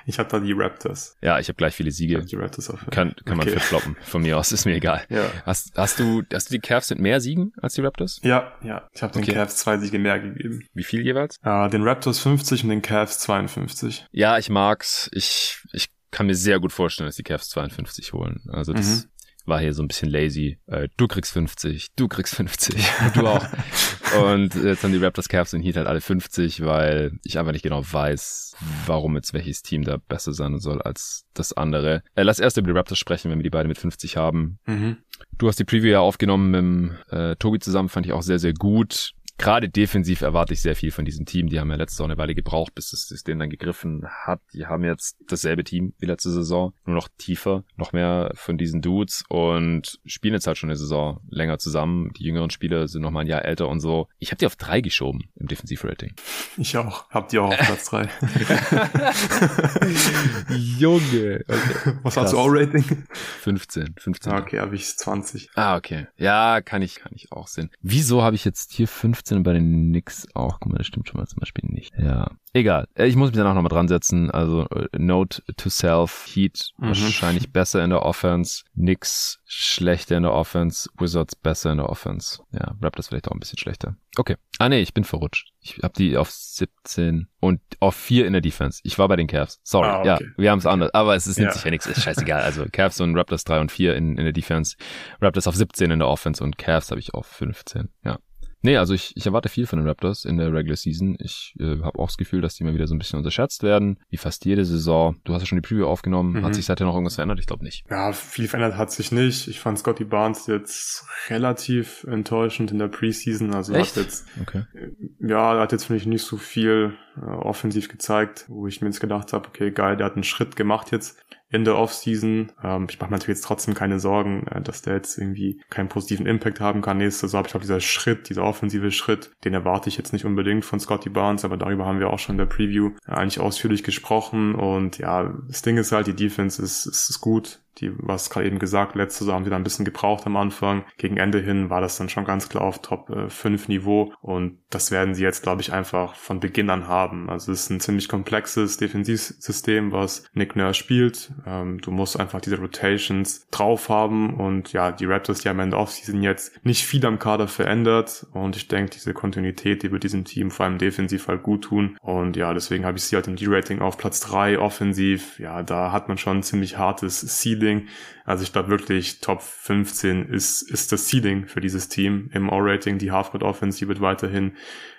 Ich habe da die Raptors. Ja, ich habe gleich viele Siege. Die Raptors auf, kann kann okay. man floppen. Von mir aus ist mir egal. Ja. Hast, hast du hast du die Cavs mit mehr Siegen als die Raptors? Ja, ja. Ich habe den okay. Cavs zwei Siege mehr gegeben. Wie viel jeweils? Uh, den Raptors 50 und den Cavs 52. Ja, ich mag's. Ich ich kann mir sehr gut vorstellen, dass die Cavs 52 holen. Also das mhm war hier so ein bisschen lazy. Äh, du kriegst 50, du kriegst 50, du auch. und jetzt haben die Raptors, Cavs und Heat halt alle 50, weil ich einfach nicht genau weiß, warum jetzt welches Team da besser sein soll als das andere. Äh, lass erst über die Raptors sprechen, wenn wir die beiden mit 50 haben. Mhm. Du hast die Preview ja aufgenommen mit dem, äh, Tobi zusammen, fand ich auch sehr, sehr gut gerade defensiv erwarte ich sehr viel von diesem Team. Die haben ja letzte Saison eine Weile gebraucht, bis es System dann gegriffen hat. Die haben jetzt dasselbe Team wie letzte Saison, nur noch tiefer, noch mehr von diesen Dudes und spielen jetzt halt schon eine Saison länger zusammen. Die jüngeren Spieler sind noch mal ein Jahr älter und so. Ich habe die auf drei geschoben im Defensivrating. Ich auch. Hab die auch auf Platz drei. Junge. Okay. Was hast du auch Rating? 15. 15. Okay, habe ich 20. Ah, okay. Ja, kann ich, kann ich auch sehen. Wieso habe ich jetzt hier 15 und bei den Knicks auch? Guck mal, das stimmt schon mal zum Beispiel nicht. Ja. Egal. Äh, ich muss mich danach nochmal dran setzen. Also, äh, Note to Self, Heat mhm. wahrscheinlich besser in der Offense, Knicks schlechter in der Offense, Wizards besser in der Offense. Ja, Raptors vielleicht auch ein bisschen schlechter. Okay. Ah nee, ich bin verrutscht. Ich habe die auf 17 und auf 4 in der Defense. Ich war bei den Cavs. Sorry. Ah, okay. Ja, wir haben es anders. Aber es ist, nimmt ja. sich ja nichts. Ist scheißegal. Also Cavs und Raptors 3 und 4 in, in der Defense. Raptors auf 17 in der Offense und Cavs habe ich auf 15. Ja. Nee, also ich, ich erwarte viel von den Raptors in der Regular Season. Ich äh, habe auch das Gefühl, dass die mal wieder so ein bisschen unterschätzt werden, wie fast jede Saison. Du hast ja schon die Preview aufgenommen. Mhm. Hat sich seitdem noch irgendwas verändert? Ich glaube nicht. Ja, viel verändert hat sich nicht. Ich fand Scotty Barnes jetzt relativ enttäuschend in der Preseason. Also Echt? hat jetzt, okay. ja, hat jetzt finde ich nicht so viel äh, offensiv gezeigt, wo ich mir jetzt gedacht habe, okay, geil, der hat einen Schritt gemacht jetzt in der Offseason. Ähm, ich mache mir natürlich jetzt trotzdem keine Sorgen, äh, dass der jetzt irgendwie keinen positiven Impact haben kann nächste Saison. Ich glaube, dieser Schritt, dieser offensive Schritt, den erwarte ich jetzt nicht unbedingt von Scotty Barnes, aber darüber haben wir auch schon in der Preview eigentlich ausführlich gesprochen. Und ja, das Ding ist halt, die Defense ist, ist, ist gut die, was gerade eben gesagt, letzte haben sie da ein bisschen gebraucht am Anfang. Gegen Ende hin war das dann schon ganz klar auf Top äh, 5 Niveau und das werden sie jetzt, glaube ich, einfach von Beginn an haben. Also es ist ein ziemlich komplexes Defensivsystem, was Nick Nurse spielt. Ähm, du musst einfach diese Rotations drauf haben und ja, die Raptors, die am Ende Offseason jetzt nicht viel am Kader verändert und ich denke, diese Kontinuität, die wird diesem Team vor allem defensiv halt gut tun und ja, deswegen habe ich sie halt im D-Rating auf Platz 3 offensiv. Ja, da hat man schon ein ziemlich hartes Ceiling Seeding. Also ich glaube wirklich Top 15 ist, ist das Seeding für dieses Team im All-Rating. Die Halfcourt Offense, wird weiterhin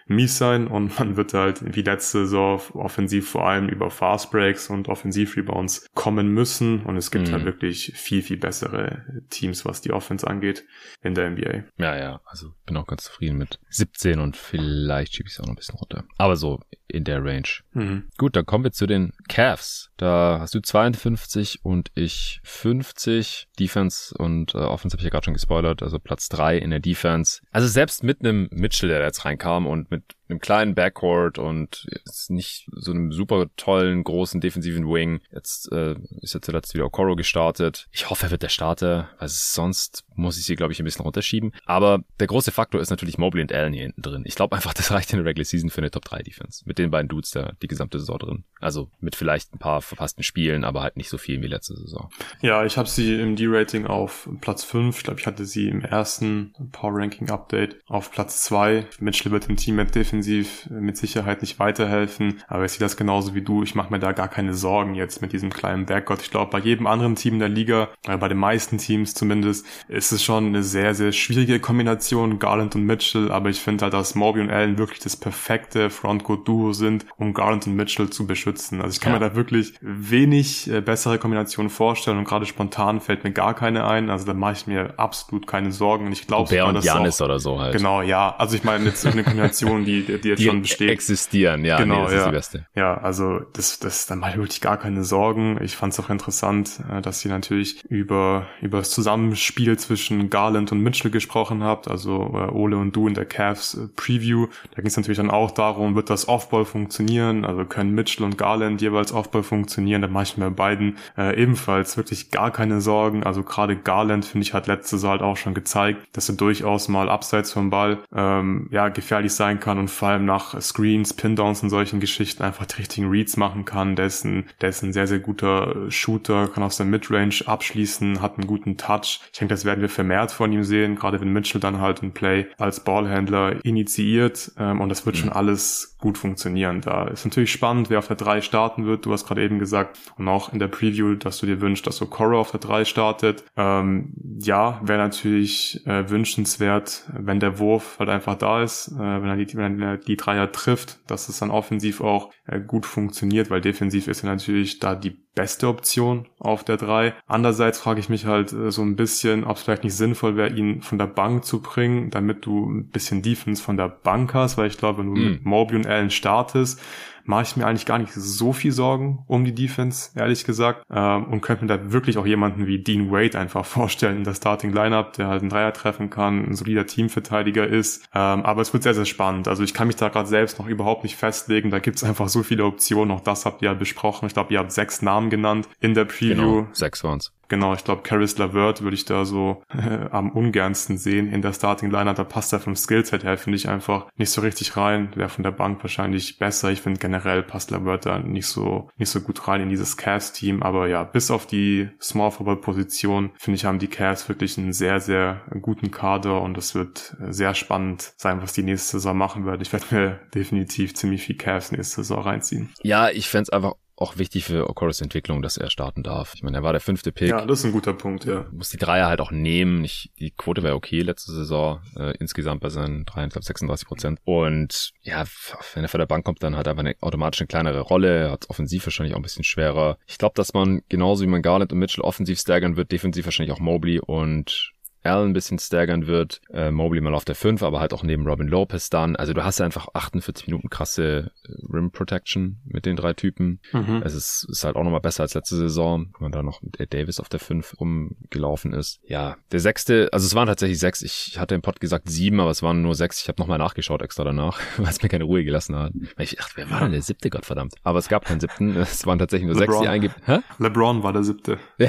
mies sein und man wird halt wie letzte Saison offensiv vor allem über Fast Breaks und Offensiv-Rebounds kommen müssen und es gibt halt mhm. halt wirklich viel, viel bessere Teams, was die Offense angeht in der NBA. Ja, ja, also bin auch ganz zufrieden mit 17 und vielleicht schiebe ich es auch noch ein bisschen runter. Aber so in der Range. Mhm. Gut, dann kommen wir zu den Cavs. Da hast du 52 und ich 50. Defense und äh, Offense habe ich ja gerade schon gespoilert, also Platz 3 in der Defense. Also selbst mit einem Mitchell, der jetzt reinkam und mit mit einem kleinen Backcourt und jetzt nicht so einem super tollen, großen defensiven Wing. Jetzt äh, ist ja zuletzt wieder Okoro gestartet. Ich hoffe, er wird der Starter, weil sonst muss ich sie, glaube ich, ein bisschen runterschieben. Aber der große Faktor ist natürlich Mobley und Allen hier hinten drin. Ich glaube einfach, das reicht in der Regular Season für eine Top-3-Defense. Mit den beiden Dudes da die gesamte Saison drin. Also mit vielleicht ein paar verpassten Spielen, aber halt nicht so viel wie letzte Saison. Ja, ich habe sie im D-Rating auf Platz 5. Ich glaube, ich hatte sie im ersten Power-Ranking-Update auf Platz 2. Mitchell wird im Team mit Defense defensiv mit Sicherheit nicht weiterhelfen. Aber ich sehe das genauso wie du. Ich mache mir da gar keine Sorgen jetzt mit diesem kleinen Backgott. Ich glaube, bei jedem anderen Team in der Liga, äh, bei den meisten Teams zumindest, ist es schon eine sehr, sehr schwierige Kombination, Garland und Mitchell. Aber ich finde halt, dass Moby und Allen wirklich das perfekte Frontcourt-Duo sind, um Garland und Mitchell zu beschützen. Also ich kann ja. mir da wirklich wenig äh, bessere Kombinationen vorstellen und gerade spontan fällt mir gar keine ein. Also da mache ich mir absolut keine Sorgen. Und ich glaube, Bär und Janis oder so halt. Genau, ja. Also ich meine jetzt eine Kombination, die die, die jetzt die schon besteht. existieren, ja, genau, nee, das ja. ist die beste. Ja, also das, das, da mache ich wirklich gar keine Sorgen. Ich fand es auch interessant, äh, dass ihr natürlich über, über das Zusammenspiel zwischen Garland und Mitchell gesprochen habt, also äh, Ole und du in der Cavs äh, Preview. Da ging es natürlich dann auch darum, wird das Offball funktionieren? Also können Mitchell und Garland jeweils Offball funktionieren? Da mache ich mir beiden äh, ebenfalls wirklich gar keine Sorgen. Also gerade Garland, finde ich, hat letzte Saison halt auch schon gezeigt, dass er durchaus mal abseits vom Ball ähm, ja gefährlich sein kann und vor allem nach Screens, Pin-Downs und solchen Geschichten einfach die richtigen Reads machen kann. Der ist ein, der ist ein sehr, sehr guter Shooter, kann aus der Midrange abschließen, hat einen guten Touch. Ich denke, das werden wir vermehrt von ihm sehen, gerade wenn Mitchell dann halt ein Play als Ballhändler initiiert ähm, und das wird mhm. schon alles gut funktionieren. Da ist natürlich spannend, wer auf der 3 starten wird. Du hast gerade eben gesagt und auch in der Preview, dass du dir wünschst, dass Okoro auf der 3 startet. Ähm, ja, wäre natürlich äh, wünschenswert, wenn der Wurf halt einfach da ist, äh, wenn er die, wenn er die Dreier trifft, dass es dann offensiv auch äh, gut funktioniert, weil defensiv ist er natürlich da die beste Option auf der 3. Andererseits frage ich mich halt äh, so ein bisschen, ob es vielleicht nicht sinnvoll wäre, ihn von der Bank zu bringen, damit du ein bisschen Defense von der Bank hast, weil ich glaube, wenn du mm. mit Mobley und Allen startest, mache ich mir eigentlich gar nicht so viel Sorgen um die Defense, ehrlich gesagt. Ähm, und könnte mir da wirklich auch jemanden wie Dean Wade einfach vorstellen in der Starting Lineup, der halt einen Dreier treffen kann, ein solider Teamverteidiger ist. Ähm, aber es wird sehr, sehr spannend. Also ich kann mich da gerade selbst noch überhaupt nicht festlegen. Da gibt es einfach so viele Optionen. Auch das habt ihr ja besprochen. Ich glaube, ihr habt sechs Namen genannt in der Preview. Genau, sechs waren's. Genau, ich glaube, Caris LaVert würde ich da so äh, am ungernsten sehen in der Starting Lineup. Da passt er vom Skillset her, finde ich einfach nicht so richtig rein. Wäre von der Bank wahrscheinlich besser. Ich finde generell passt LaVert da nicht so, nicht so gut rein in dieses Cast-Team. Aber ja, bis auf die Small Forward Position, finde ich, haben die Cavs wirklich einen sehr, sehr guten Kader und es wird sehr spannend sein, was die nächste Saison machen wird. Ich werde mir definitiv ziemlich viel Cavs nächste Saison reinziehen. Ja, ich fände einfach auch wichtig für Okoros Entwicklung, dass er starten darf. Ich meine, er war der fünfte Pick. Ja, das ist ein guter Punkt, ja. Muss die Dreier halt auch nehmen. Ich, die Quote wäre okay letzte Saison, äh, insgesamt bei seinen 33, 36 Prozent. Und ja, wenn er von der Bank kommt, dann hat er einfach eine, automatisch eine kleinere Rolle, er hat offensiv wahrscheinlich auch ein bisschen schwerer. Ich glaube, dass man genauso wie man Garland und Mitchell offensiv staggern wird, defensiv wahrscheinlich auch Mobley und Allen ein bisschen staggern wird, äh, Mobley mal auf der 5, aber halt auch neben Robin Lopez dann. Also du hast ja einfach 48 Minuten krasse äh, Rim Protection mit den drei Typen. Mhm. Es ist, ist halt auch nochmal besser als letzte Saison, wenn man da noch mit Ed Davis auf der 5 rumgelaufen ist. Ja, der sechste, also es waren tatsächlich sechs. Ich hatte im Pod gesagt sieben, aber es waren nur sechs. Ich habe nochmal nachgeschaut extra danach, weil es mir keine Ruhe gelassen hat. Weil ich dachte, wer war denn der siebte, Gottverdammt? Aber es gab keinen siebten. Es waren tatsächlich nur LeBron. sechs, die eingeben. LeBron war der siebte.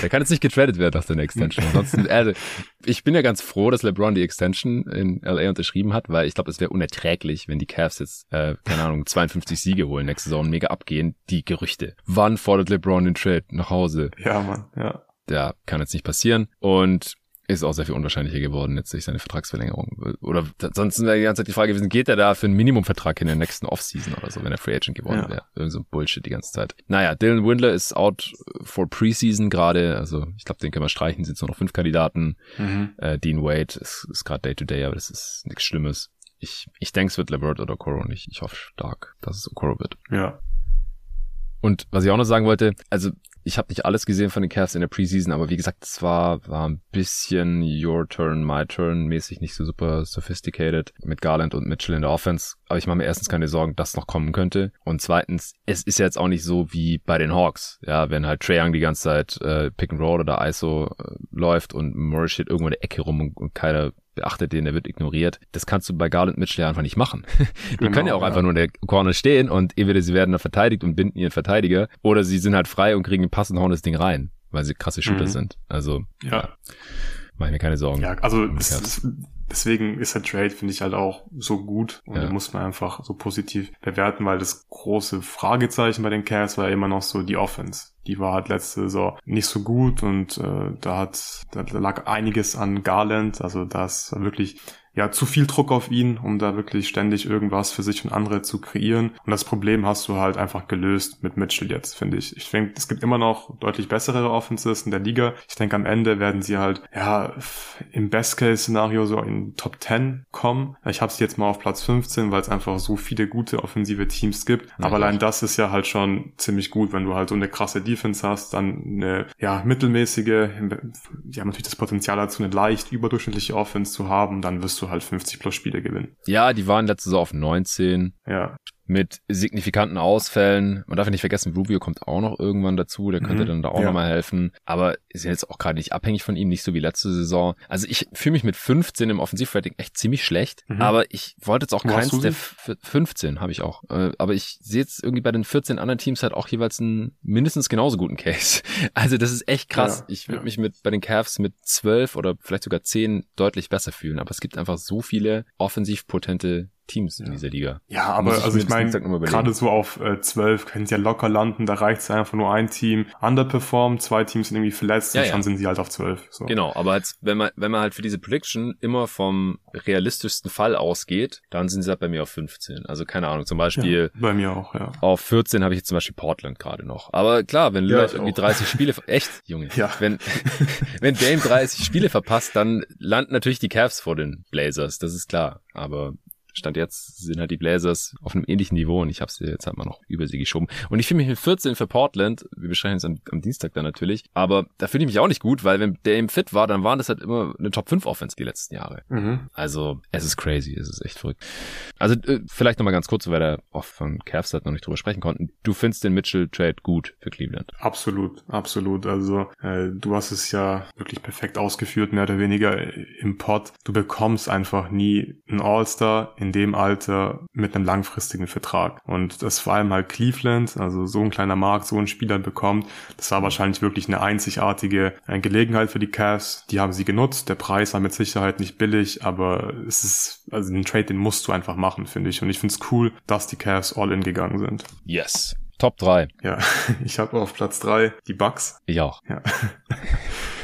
Der kann jetzt nicht getradet werden nach der Extension. Ansonsten, also, ich bin ja ganz froh, dass LeBron die Extension in LA unterschrieben hat, weil ich glaube, es wäre unerträglich, wenn die Cavs jetzt, äh, keine Ahnung, 52 Siege holen nächste Saison mega abgehen. Die Gerüchte. Wann fordert LeBron den Trade nach Hause? Ja, Mann, ja. Ja, kann jetzt nicht passieren. Und ist auch sehr viel unwahrscheinlicher geworden jetzt durch seine Vertragsverlängerung. Oder sonst wäre die ganze Zeit die Frage gewesen, geht er da für einen Minimumvertrag in der nächsten Offseason oder so, wenn er Free Agent geworden ja. wäre. Irgend so Bullshit die ganze Zeit. Naja, Dylan Windler ist out for Preseason gerade. Also ich glaube, den können wir streichen, sind nur noch fünf Kandidaten. Mhm. Äh, Dean Wade ist, ist gerade Day-to-Day, aber das ist nichts Schlimmes. Ich, ich denke, es wird LeVert oder Okoro und ich, ich hoffe stark, dass es Okoro wird. Ja. Und was ich auch noch sagen wollte, also ich habe nicht alles gesehen von den Cavs in der Preseason, aber wie gesagt, es war, war ein bisschen Your Turn, My Turn mäßig, nicht so super sophisticated mit Garland und Mitchell in der Offense. Aber ich mache mir erstens keine Sorgen, dass noch kommen könnte. Und zweitens, es ist ja jetzt auch nicht so wie bei den Hawks. Ja, wenn halt Trae Young die ganze Zeit äh, Pick and Roll oder ISO äh, läuft und Morris steht irgendwo in der Ecke rum und, und keiner beachtet den, der wird ignoriert. Das kannst du bei Garland Mitchell einfach nicht machen. die genau, können ja auch ja. einfach nur in der Corner stehen und entweder sie werden da verteidigt und binden ihren Verteidiger oder sie sind halt frei und kriegen den Pass und hauen das Ding rein, weil sie krasse Shooter mhm. sind. Also, ja. ja. Mach ich mir keine Sorgen. Ja, also es, deswegen ist der Trade, finde ich, halt auch so gut und ja. den muss man einfach so positiv bewerten, weil das große Fragezeichen bei den Cavs war immer noch so die Offense. Die war halt letzte Saison nicht so gut und äh, da hat da lag einiges an Garland, also das wirklich ja zu viel Druck auf ihn, um da wirklich ständig irgendwas für sich und andere zu kreieren. Und das Problem hast du halt einfach gelöst mit Mitchell jetzt, finde ich. Ich denke, es gibt immer noch deutlich bessere Offenses in der Liga. Ich denke, am Ende werden sie halt, ja, im Best-Case-Szenario so in Top 10 kommen. Ich habe sie jetzt mal auf Platz 15, weil es einfach so viele gute offensive Teams gibt. Ja, Aber allein das ist ja halt schon ziemlich gut, wenn du halt so eine krasse Defense hast, dann eine, ja, mittelmäßige, die haben natürlich das Potenzial dazu, eine leicht überdurchschnittliche Offense zu haben, dann wirst du halt 50 plus Spiele gewinnen. Ja, die waren letzte Saison auf 19. Ja mit signifikanten Ausfällen. Man darf ja nicht vergessen, Rubio kommt auch noch irgendwann dazu, der könnte mhm, dann da auch ja. nochmal helfen. Aber ist jetzt auch gerade nicht abhängig von ihm, nicht so wie letzte Saison. Also ich fühle mich mit 15 im Offensivrating echt ziemlich schlecht, mhm. aber ich wollte jetzt auch Wo keins der 15 habe ich auch. Äh, aber ich sehe jetzt irgendwie bei den 14 anderen Teams halt auch jeweils einen mindestens genauso guten Case. Also das ist echt krass. Ja, ich würde ja. mich mit bei den Cavs mit 12 oder vielleicht sogar 10 deutlich besser fühlen, aber es gibt einfach so viele offensiv potente Teams ja. in dieser Liga. Ja, aber ich also ich meine, gerade so auf äh, 12 können sie ja locker landen, da reicht es einfach nur ein Team underperformt, zwei Teams sind irgendwie verletzt ja, und ja. dann sind sie halt auf 12. So. Genau, aber jetzt, wenn man, wenn man halt für diese Prediction immer vom realistischsten Fall ausgeht, dann sind sie halt bei mir auf 15. Also keine Ahnung, zum Beispiel. Bei mir auch, ja. Auf 14 habe ich jetzt zum Beispiel Portland gerade noch. Aber klar, wenn Lillard irgendwie 30 Spiele, echt, Junge. Ja. Wenn, wenn Dame 30 Spiele verpasst, dann landen natürlich die Cavs vor den Blazers, das ist klar. Aber Stand jetzt sind halt die Blazers auf einem ähnlichen Niveau und ich habe sie jetzt halt mal noch über sie geschoben. Und ich fühle mich mit 14 für Portland, wir besprechen es am, am, Dienstag dann natürlich, aber da fühle ich mich auch nicht gut, weil wenn der im fit war, dann waren das halt immer eine Top 5 Offense die letzten Jahre. Mhm. Also es ist crazy, es ist echt verrückt. Also äh, vielleicht nochmal ganz kurz, weil der oft von Cavs halt noch nicht drüber sprechen konnten. Du findest den Mitchell-Trade gut für Cleveland? Absolut, absolut. Also äh, du hast es ja wirklich perfekt ausgeführt, mehr oder weniger im Pod. Du bekommst einfach nie einen All-Star in dem Alter mit einem langfristigen Vertrag. Und das vor allem halt Cleveland, also so ein kleiner Markt, so ein Spieler bekommt, das war wahrscheinlich wirklich eine einzigartige äh, Gelegenheit für die Cavs. Die haben sie genutzt. Der Preis war mit Sicherheit nicht billig, aber es ist, also den Trade, den musst du einfach machen, finde ich. Und ich finde es cool, dass die Cavs all in gegangen sind. Yes. Top 3. Ja, ich habe auf Platz 3 die Bucks. Ich auch. Ja.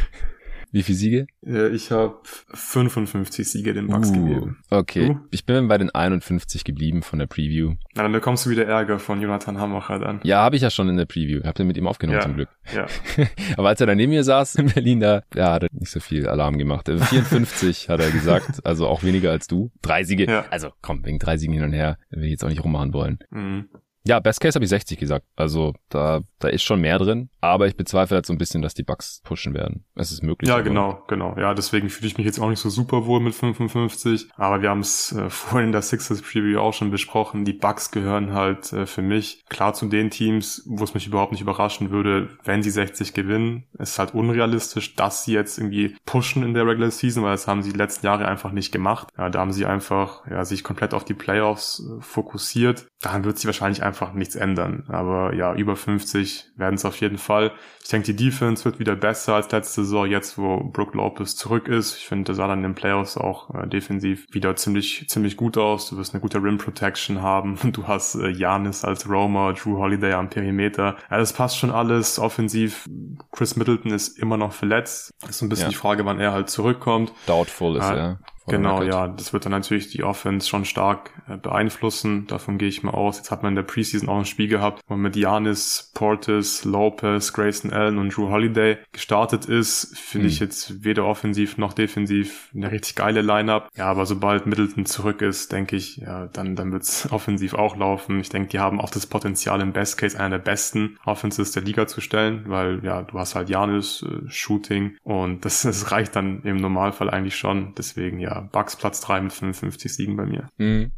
Wie viele Siege? Ich habe 55 Siege den Bucks uh, gegeben. Okay, du? ich bin bei den 51 geblieben von der Preview. Na, dann bekommst du wieder Ärger von Jonathan Hammacher dann. Ja, habe ich ja schon in der Preview. Hab den mit ihm aufgenommen ja, zum Glück. Ja. Aber als er dann neben mir saß in Berlin, da ja, hat er nicht so viel Alarm gemacht. 54 hat er gesagt, also auch weniger als du. Drei Siege. Ja. Also komm, wegen drei Siegen hin und her, will ich jetzt auch nicht rummachen wollen. Mhm. Ja, Best Case habe ich 60 gesagt. Also da, da ist schon mehr drin, aber ich bezweifle halt so ein bisschen, dass die Bugs pushen werden. Es ist möglich. Ja, genau, genau. Ja, deswegen fühle ich mich jetzt auch nicht so super wohl mit 55. Aber wir haben es äh, vorhin in der Sixers Preview auch schon besprochen. Die Bugs gehören halt äh, für mich klar zu den Teams, wo es mich überhaupt nicht überraschen würde, wenn sie 60 gewinnen. Es ist halt unrealistisch, dass sie jetzt irgendwie pushen in der Regular Season, weil das haben sie die letzten Jahre einfach nicht gemacht. Ja, da haben sie einfach ja, sich komplett auf die Playoffs äh, fokussiert. Daran wird sich wahrscheinlich einfach einfach nichts ändern. Aber ja, über 50 werden es auf jeden Fall. Ich denke, die Defense wird wieder besser als letzte Saison, jetzt wo Brook Lopez zurück ist. Ich finde, der sah dann in den Playoffs auch äh, defensiv wieder ziemlich, ziemlich gut aus. Du wirst eine gute Rim Protection haben. Du hast äh, Janis als Roamer, Drew Holiday am Perimeter. Ja, das passt schon alles. Offensiv, Chris Middleton ist immer noch verletzt. Ist ein bisschen ja. die Frage, wann er halt zurückkommt. Doubtful ist äh, er. Genau, ja, das wird dann natürlich die Offense schon stark äh, beeinflussen. Davon gehe ich mal aus. Jetzt hat man in der Preseason auch ein Spiel gehabt, wo man mit Janis, Portis, Lopez, Grayson Allen und Drew Holiday gestartet ist. Finde hm. ich jetzt weder offensiv noch defensiv eine richtig geile Lineup. Ja, aber sobald Middleton zurück ist, denke ich, ja, dann, dann wird's offensiv auch laufen. Ich denke, die haben auch das Potenzial im Best Case einer der besten Offenses der Liga zu stellen, weil ja, du hast halt Janis, äh, Shooting und das, das reicht dann im Normalfall eigentlich schon. Deswegen ja, Bucks Platz 3 mit 55 Siegen bei mir. Mhm.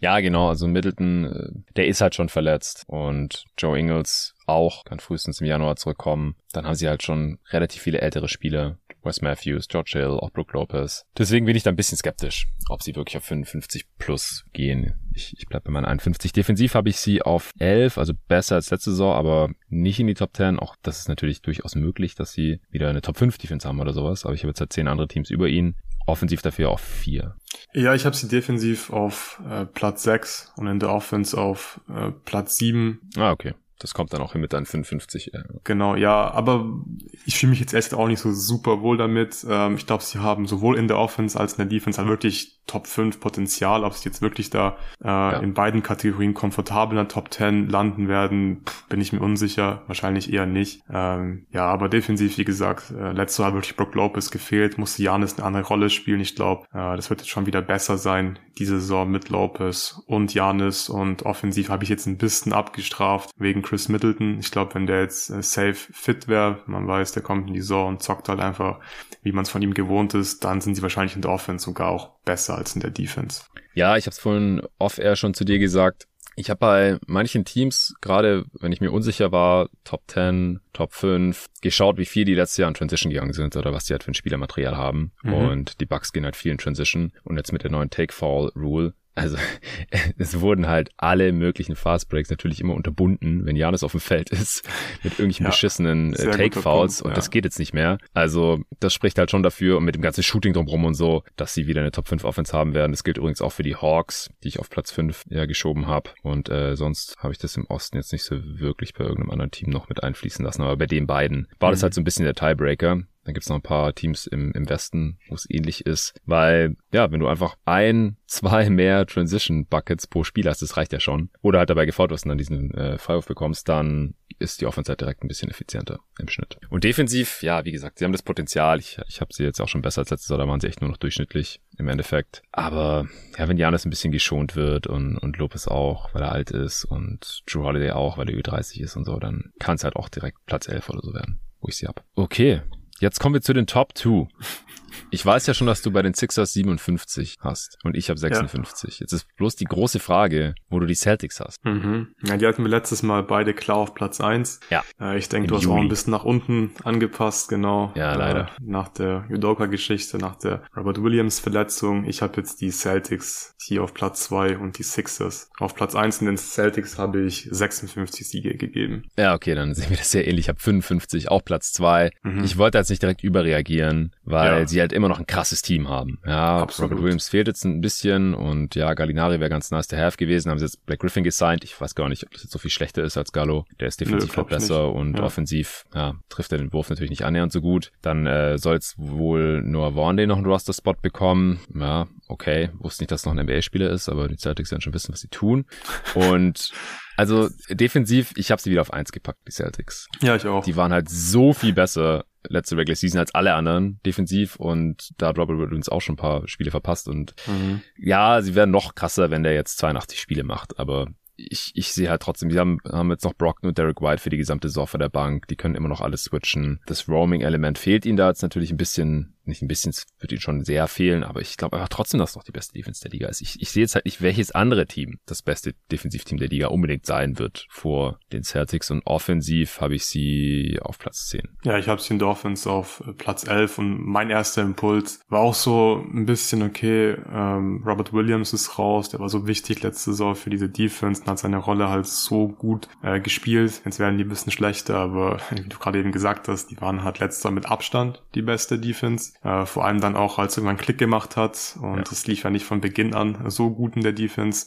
Ja, genau. Also Middleton, äh, der ist halt schon verletzt und Joe Ingles auch, kann frühestens im Januar zurückkommen. Dann haben sie halt schon relativ viele ältere Spieler. Wes Matthews, George Hill, auch Brook Lopez. Deswegen bin ich da ein bisschen skeptisch, ob sie wirklich auf 55 plus gehen. Ich, ich bleibe bei meinen 51. Defensiv habe ich sie auf 11, also besser als letzte Saison, aber nicht in die Top 10. Auch das ist natürlich durchaus möglich, dass sie wieder eine Top 5 Defense haben oder sowas. Aber ich habe jetzt halt zehn andere Teams über ihnen offensiv dafür auf vier. Ja, ich habe sie defensiv auf äh, Platz sechs und in der Offense auf äh, Platz sieben. Ah, okay. Das kommt dann auch hin mit deinen 55. Ja. Genau, ja, aber ich fühle mich jetzt echt auch nicht so super wohl damit. Ähm, ich glaube, sie haben sowohl in der Offense als in der Defense halt wirklich Top 5 Potenzial. Ob sie jetzt wirklich da äh, ja. in beiden Kategorien komfortabel in der Top 10 landen werden, bin ich mir unsicher. Wahrscheinlich eher nicht. Ähm, ja, aber defensiv, wie gesagt, äh, letztes Jahr hat wirklich Brook Lopez gefehlt, musste Janis eine andere Rolle spielen. Ich glaube, äh, das wird jetzt schon wieder besser sein, diese Saison mit Lopez und Janis. Und offensiv habe ich jetzt ein bisschen abgestraft wegen Chris Middleton. Ich glaube, wenn der jetzt äh, safe fit wäre, man weiß, der kommt in die Saison und zockt halt einfach, wie man es von ihm gewohnt ist, dann sind sie wahrscheinlich in der Offense sogar auch besser als in der Defense. Ja, ich habe es vorhin off-air schon zu dir gesagt. Ich habe bei manchen Teams, gerade wenn ich mir unsicher war, Top 10, Top 5, geschaut, wie viel die letztes Jahr in Transition gegangen sind oder was die halt für ein Spielermaterial haben. Mhm. Und die Bugs gehen halt viel in Transition. Und jetzt mit der neuen Take-Fall-Rule also es wurden halt alle möglichen Fastbreaks natürlich immer unterbunden, wenn Janis auf dem Feld ist, mit irgendwelchen ja, beschissenen äh, Take-Fouls und ja. das geht jetzt nicht mehr. Also das spricht halt schon dafür und mit dem ganzen Shooting drumherum und so, dass sie wieder eine Top 5 Offense haben werden. Das gilt übrigens auch für die Hawks, die ich auf Platz 5 ja geschoben habe und äh, sonst habe ich das im Osten jetzt nicht so wirklich bei irgendeinem anderen Team noch mit einfließen lassen, aber bei den beiden war mhm. das halt so ein bisschen der Tiebreaker. Dann gibt's noch ein paar Teams im, im Westen, wo es ähnlich ist. Weil, ja, wenn du einfach ein, zwei mehr Transition Buckets pro Spiel hast, das reicht ja schon. Oder halt dabei gefault wirst und dann diesen äh, Freiwurf bekommst, dann ist die Offense halt direkt ein bisschen effizienter im Schnitt. Und defensiv, ja, wie gesagt, sie haben das Potenzial. Ich, ich habe sie jetzt auch schon besser als letztes Jahr, da waren sie echt nur noch durchschnittlich im Endeffekt. Aber ja, wenn Janis ein bisschen geschont wird und, und Lopez auch, weil er alt ist und Drew Holiday auch, weil er Ü30 ist und so, dann kann es halt auch direkt Platz 11 oder so werden, wo ich sie hab. Okay, Jetzt kommen wir zu den Top 2. Ich weiß ja schon, dass du bei den Sixers 57 hast und ich habe 56. Ja. Jetzt ist bloß die große Frage, wo du die Celtics hast. Mhm. Ja, die hatten wir letztes Mal beide klar auf Platz 1. Ja. Äh, ich denke, du hast Juli. auch ein bisschen nach unten angepasst, genau. Ja, leider. Äh, nach der Udoka-Geschichte, nach der Robert Williams-Verletzung. Ich habe jetzt die Celtics hier auf Platz 2 und die Sixers. Auf Platz 1 in den Celtics habe ich 56 Siege gegeben. Ja, okay, dann sehen wir das sehr ähnlich. Ich habe 55, auch Platz 2. Mhm. Ich wollte jetzt nicht direkt überreagieren, weil ja. sie halt immer noch ein krasses Team haben. Ja, Absolut. Robert Williams fehlt jetzt ein bisschen und ja, Gallinari wäre ganz nice to have gewesen. Haben sie jetzt Black Griffin gesigned. Ich weiß gar nicht, ob das jetzt so viel schlechter ist als Gallo. Der ist definitiv Nö, halt besser und ja. offensiv, ja, trifft er den Wurf natürlich nicht annähernd so gut. Dann äh, soll es wohl Noah Vaughn noch einen Roster-Spot bekommen. Ja, okay. Wusste nicht, dass noch ein NBA-Spieler ist, aber die Celtics werden schon wissen, was sie tun. Und also defensiv, ich habe sie wieder auf eins gepackt, die Celtics. Ja, ich auch. Die waren halt so viel besser letzte Regular Season als alle anderen defensiv und da hat Robert Williams auch schon ein paar Spiele verpasst und mhm. ja, sie werden noch krasser, wenn der jetzt 82 Spiele macht, aber ich, ich sehe halt trotzdem, die haben, haben jetzt noch Brockton und Derek White für die gesamte Saison vor der Bank. Die können immer noch alles switchen. Das Roaming-Element fehlt ihnen da jetzt natürlich ein bisschen nicht ein bisschen, wird ihnen schon sehr fehlen, aber ich glaube einfach trotzdem, dass noch die beste Defense der Liga ist. Ich, ich sehe jetzt halt nicht, welches andere Team das beste Defensivteam der Liga unbedingt sein wird vor den Celtics und offensiv habe ich sie auf Platz 10. Ja, ich habe sie in Dolphins auf äh, Platz 11 und mein erster Impuls war auch so ein bisschen, okay, ähm, Robert Williams ist raus, der war so wichtig letzte Saison für diese Defense und hat seine Rolle halt so gut äh, gespielt. Jetzt werden die ein bisschen schlechter, aber wie du gerade eben gesagt hast, die waren halt letzter mit Abstand die beste Defense. Äh, vor allem dann auch, als irgendwann Klick gemacht hat. Und ja. das lief ja nicht von Beginn an so gut in der Defense.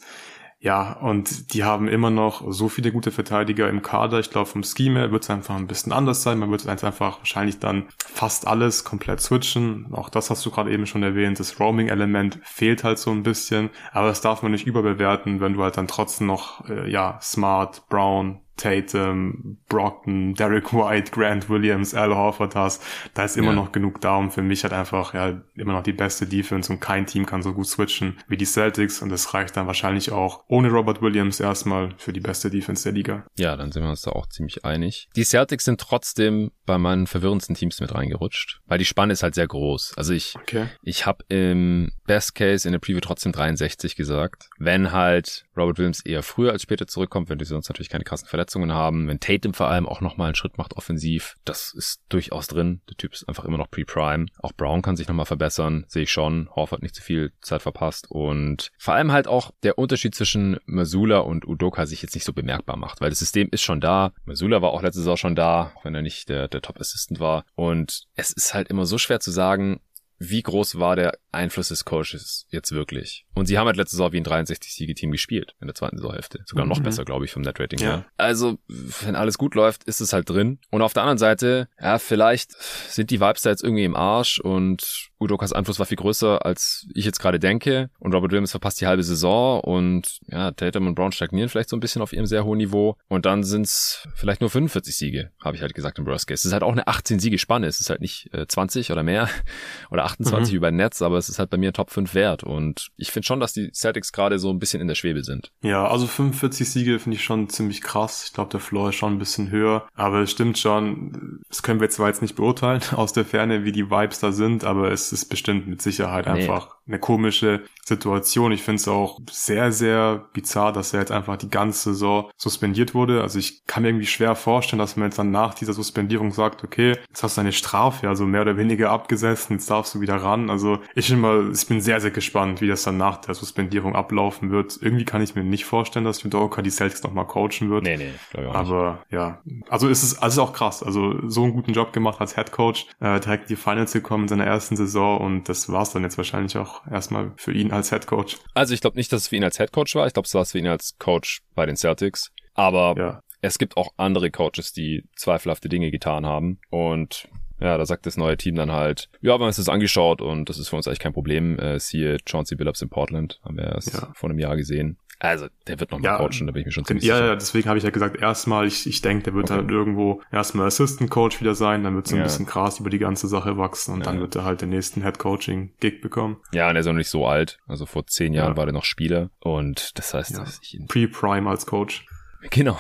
Ja, und die haben immer noch so viele gute Verteidiger im Kader. Ich glaube, vom Scheme wird es einfach ein bisschen anders sein. Man wird einfach wahrscheinlich dann fast alles komplett switchen. Auch das hast du gerade eben schon erwähnt. Das Roaming-Element fehlt halt so ein bisschen. Aber das darf man nicht überbewerten, wenn du halt dann trotzdem noch, äh, ja, Smart, Brown, Tatum, Brockton, Derek White, Grant Williams, Al Horford hast, da ist immer ja. noch genug da, um für mich halt einfach ja immer noch die beste Defense und kein Team kann so gut switchen wie die Celtics und das reicht dann wahrscheinlich auch ohne Robert Williams erstmal für die beste Defense der Liga. Ja, dann sind wir uns da auch ziemlich einig. Die Celtics sind trotzdem bei meinen verwirrendsten Teams mit reingerutscht, weil die Spanne ist halt sehr groß. Also ich, okay. ich habe im Best Case in der Preview trotzdem 63 gesagt. Wenn halt Robert Williams eher früher als später zurückkommt, wenn die sonst natürlich keine krassen Verletzungen haben, wenn Tatum vor allem auch nochmal einen Schritt macht offensiv, das ist durchaus drin. Der Typ ist einfach immer noch pre-prime. Auch Brown kann sich nochmal verbessern, sehe ich schon. Horford nicht zu viel Zeit verpasst und vor allem halt auch der Unterschied zwischen Masula und Udoka sich jetzt nicht so bemerkbar macht, weil das System ist schon da. Masula war auch letztes Jahr schon da, wenn er nicht der, der Top-Assistant war und es ist halt immer so schwer zu sagen, wie groß war der Einfluss des Coaches jetzt wirklich? Und sie haben halt letzte Saison wie ein 63-Siege-Team gespielt in der zweiten Saisonhälfte. Sogar mhm. noch besser, glaube ich, vom Net-Rating ja. her. Also, wenn alles gut läuft, ist es halt drin. Und auf der anderen Seite, ja, vielleicht sind die Vibes da jetzt irgendwie im Arsch und Udokas Einfluss war viel größer, als ich jetzt gerade denke. Und Robert Williams verpasst die halbe Saison und ja, Tatum und Brown stagnieren vielleicht so ein bisschen auf ihrem sehr hohen Niveau. Und dann sind's vielleicht nur 45 Siege, habe ich halt gesagt im Worst Case. Es ist halt auch eine 18-Siege-Spanne. Es ist halt nicht äh, 20 oder mehr oder 28 mhm. über Netz, aber es ist halt bei mir Top 5 wert. Und ich finde schon, dass die Celtics gerade so ein bisschen in der Schwebe sind. Ja, also 45 Siege finde ich schon ziemlich krass. Ich glaube, der Floor ist schon ein bisschen höher. Aber es stimmt schon, das können wir zwar jetzt nicht beurteilen aus der Ferne, wie die Vibes da sind, aber es ist bestimmt mit Sicherheit nee. einfach eine komische Situation. Ich finde es auch sehr, sehr bizarr, dass er jetzt einfach die ganze Saison suspendiert wurde. Also ich kann mir irgendwie schwer vorstellen, dass man jetzt dann nach dieser Suspendierung sagt, okay, jetzt hast du eine Strafe, also mehr oder weniger abgesetzt, jetzt darfst du wieder ran. Also ich bin mal, ich bin sehr, sehr gespannt, wie das dann nach der Suspendierung ablaufen wird. Irgendwie kann ich mir nicht vorstellen, dass Judoka die Celtics nochmal coachen wird. Nee, nee, glaube ich auch Aber nicht. ja, also ist es also ist auch krass. Also so einen guten Job gemacht als Head Coach, äh, direkt in die Finals gekommen in seiner ersten Saison und das war's dann jetzt wahrscheinlich auch erstmal für ihn als Head Coach. Also ich glaube nicht, dass es für ihn als Head Coach war. Ich glaube, es war es für ihn als Coach bei den Celtics. Aber ja. es gibt auch andere Coaches, die zweifelhafte Dinge getan haben. Und ja, da sagt das neue Team dann halt, ja, wir haben uns das angeschaut und das ist für uns eigentlich kein Problem. Äh, siehe Chauncey Billups in Portland, haben wir erst ja. vor einem Jahr gesehen. Also, der wird noch mal ja, coachen, da bin ich mir schon ziemlich ja, sicher. Ja, deswegen habe ich ja gesagt, erstmal, ich, ich denke, der wird okay. halt irgendwo erstmal Assistant Coach wieder sein, dann wird so ein ja. bisschen krass über die ganze Sache wachsen und ja. dann wird er halt den nächsten Head Coaching Gig bekommen. Ja, und er ist noch nicht so alt. Also vor zehn Jahren war er noch Spieler und das heißt, dass ich ihn Pre-Prime als Coach. Genau.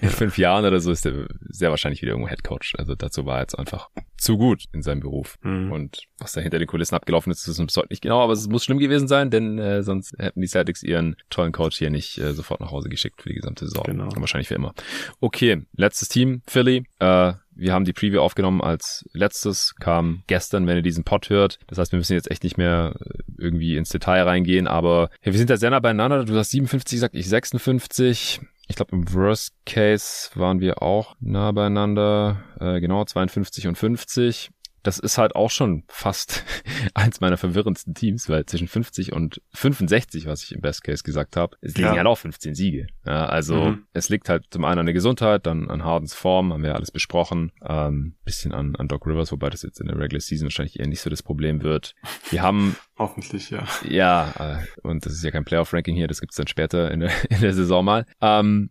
In fünf Jahren oder so ist er sehr wahrscheinlich wieder irgendwo Head Coach. Also dazu war er jetzt einfach zu gut in seinem Beruf. Mhm. Und was da hinter den Kulissen abgelaufen ist, ist uns heute nicht genau, aber es muss schlimm gewesen sein, denn äh, sonst hätten die Celtics ihren tollen Coach hier nicht äh, sofort nach Hause geschickt für die gesamte Saison. Genau. Und wahrscheinlich für immer. Okay, letztes Team, Philly. Äh, wir haben die Preview aufgenommen als letztes, kam gestern, wenn ihr diesen Pod hört. Das heißt, wir müssen jetzt echt nicht mehr äh, irgendwie ins Detail reingehen, aber ja, wir sind da sehr nah beieinander. Du hast 57 gesagt, ich 56. Ich glaube, im Worst Case waren wir auch nah beieinander. Äh, genau, 52 und 50 das ist halt auch schon fast eins meiner verwirrendsten Teams, weil zwischen 50 und 65, was ich im Best Case gesagt habe, es liegen ja. halt auch 15 Siege. Ja, also mhm. es liegt halt zum einen an der Gesundheit, dann an Hardens Form, haben wir alles besprochen, ähm, bisschen an, an Doc Rivers, wobei das jetzt in der Regular Season wahrscheinlich eher nicht so das Problem wird. Wir haben Hoffentlich, ja. Ja, äh, und das ist ja kein Playoff-Ranking hier, das gibt's dann später in der, in der Saison mal. Ähm,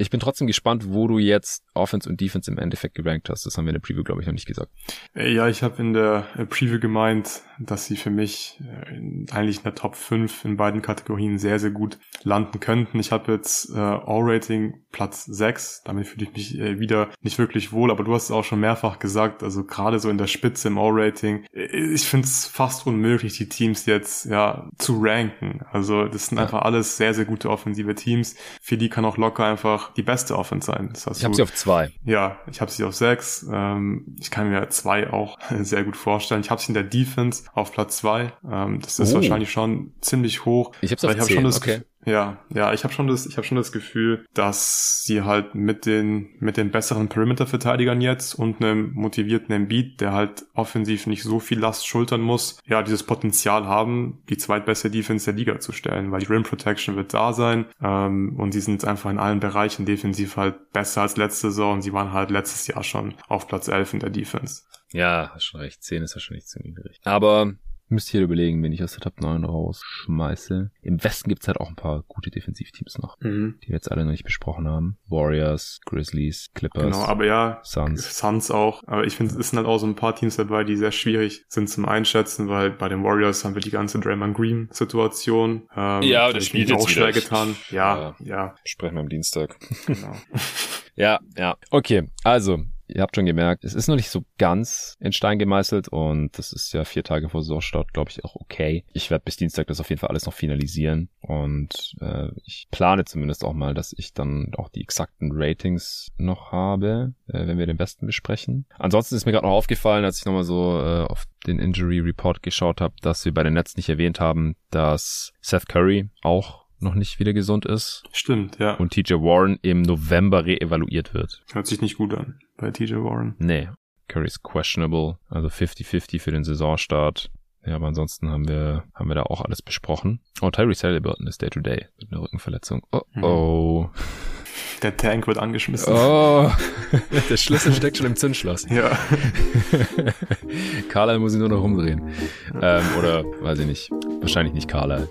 ich bin trotzdem gespannt, wo du jetzt Offense und Defense im Endeffekt gerankt hast. Das haben wir in der Preview, glaube ich, noch nicht gesagt. Äh, ja, ich habe in der äh, Preview gemeint, dass sie für mich äh, eigentlich in der Top 5 in beiden Kategorien sehr, sehr gut landen könnten. Ich habe jetzt äh, All-Rating Platz 6. Damit fühle ich mich äh, wieder nicht wirklich wohl, aber du hast es auch schon mehrfach gesagt, also gerade so in der Spitze im All-Rating. Ich finde es fast unmöglich, die Teams jetzt ja zu ranken. Also das sind ja. einfach alles sehr, sehr gute offensive Teams. Für die kann auch locker einfach die beste Offense sein. ich habe sie auf zwei. Ja, ich habe sie auf sechs. Ähm, ich kann mir zwei auch sehr gut vorstellen. Ich habe sie in der Defense auf Platz zwei. Ähm, das ist oh. wahrscheinlich schon ziemlich hoch. Ich habe hab schon das, okay. Ja, ja, ich habe schon das, ich habe schon das Gefühl, dass sie halt mit den mit den besseren Perimeter-Verteidigern jetzt und einem motivierten Embiid, der halt offensiv nicht so viel Last schultern muss, ja, dieses Potenzial haben, die zweitbeste Defense der Liga zu stellen, weil die Rim Protection wird da sein ähm, und sie sind einfach in allen Bereichen defensiv halt besser als letzte Saison und sie waren halt letztes Jahr schon auf Platz 11 in der Defense. Ja, hast schon recht. 10 ist ja schon nicht zu niedrig. Aber Müsst ihr überlegen, wenn ich aus der Top 9 rausschmeiße. Im Westen gibt's halt auch ein paar gute Defensivteams noch, mhm. die wir jetzt alle noch nicht besprochen haben. Warriors, Grizzlies, Clippers. Genau, aber ja, Suns. Suns auch. Aber ich finde, es sind halt auch so ein paar Teams dabei, die sehr schwierig sind zum Einschätzen, weil bei den Warriors haben wir die ganze Draymond Green Situation. Ähm, ja, das spielt jetzt auch schwer getan. Ja, ja, ja. Sprechen wir am Dienstag. Genau. ja, ja. Okay, also ihr habt schon gemerkt, es ist noch nicht so ganz in Stein gemeißelt und das ist ja vier Tage vor Saisonstart, glaube ich, auch okay. Ich werde bis Dienstag das auf jeden Fall alles noch finalisieren und äh, ich plane zumindest auch mal, dass ich dann auch die exakten Ratings noch habe, äh, wenn wir den besten besprechen. Ansonsten ist mir gerade noch aufgefallen, als ich nochmal so äh, auf den Injury Report geschaut habe, dass wir bei den Nets nicht erwähnt haben, dass Seth Curry auch noch nicht wieder gesund ist. Stimmt, ja. Und TJ Warren im November reevaluiert wird. Hört sich nicht gut an bei TJ Warren. Nee. Curry's questionable, also 50-50 für den Saisonstart. Ja, aber ansonsten haben wir, haben wir da auch alles besprochen. Oh, Tyrese Halliburton ist Day to Day mit einer Rückenverletzung. Oh, mhm. Der Tank wird angeschmissen. Oh, der Schlüssel steckt schon im Zündschloss. Ja. Carla muss ihn nur noch rumdrehen. Ähm, oder, weiß ich nicht. Wahrscheinlich nicht Carla.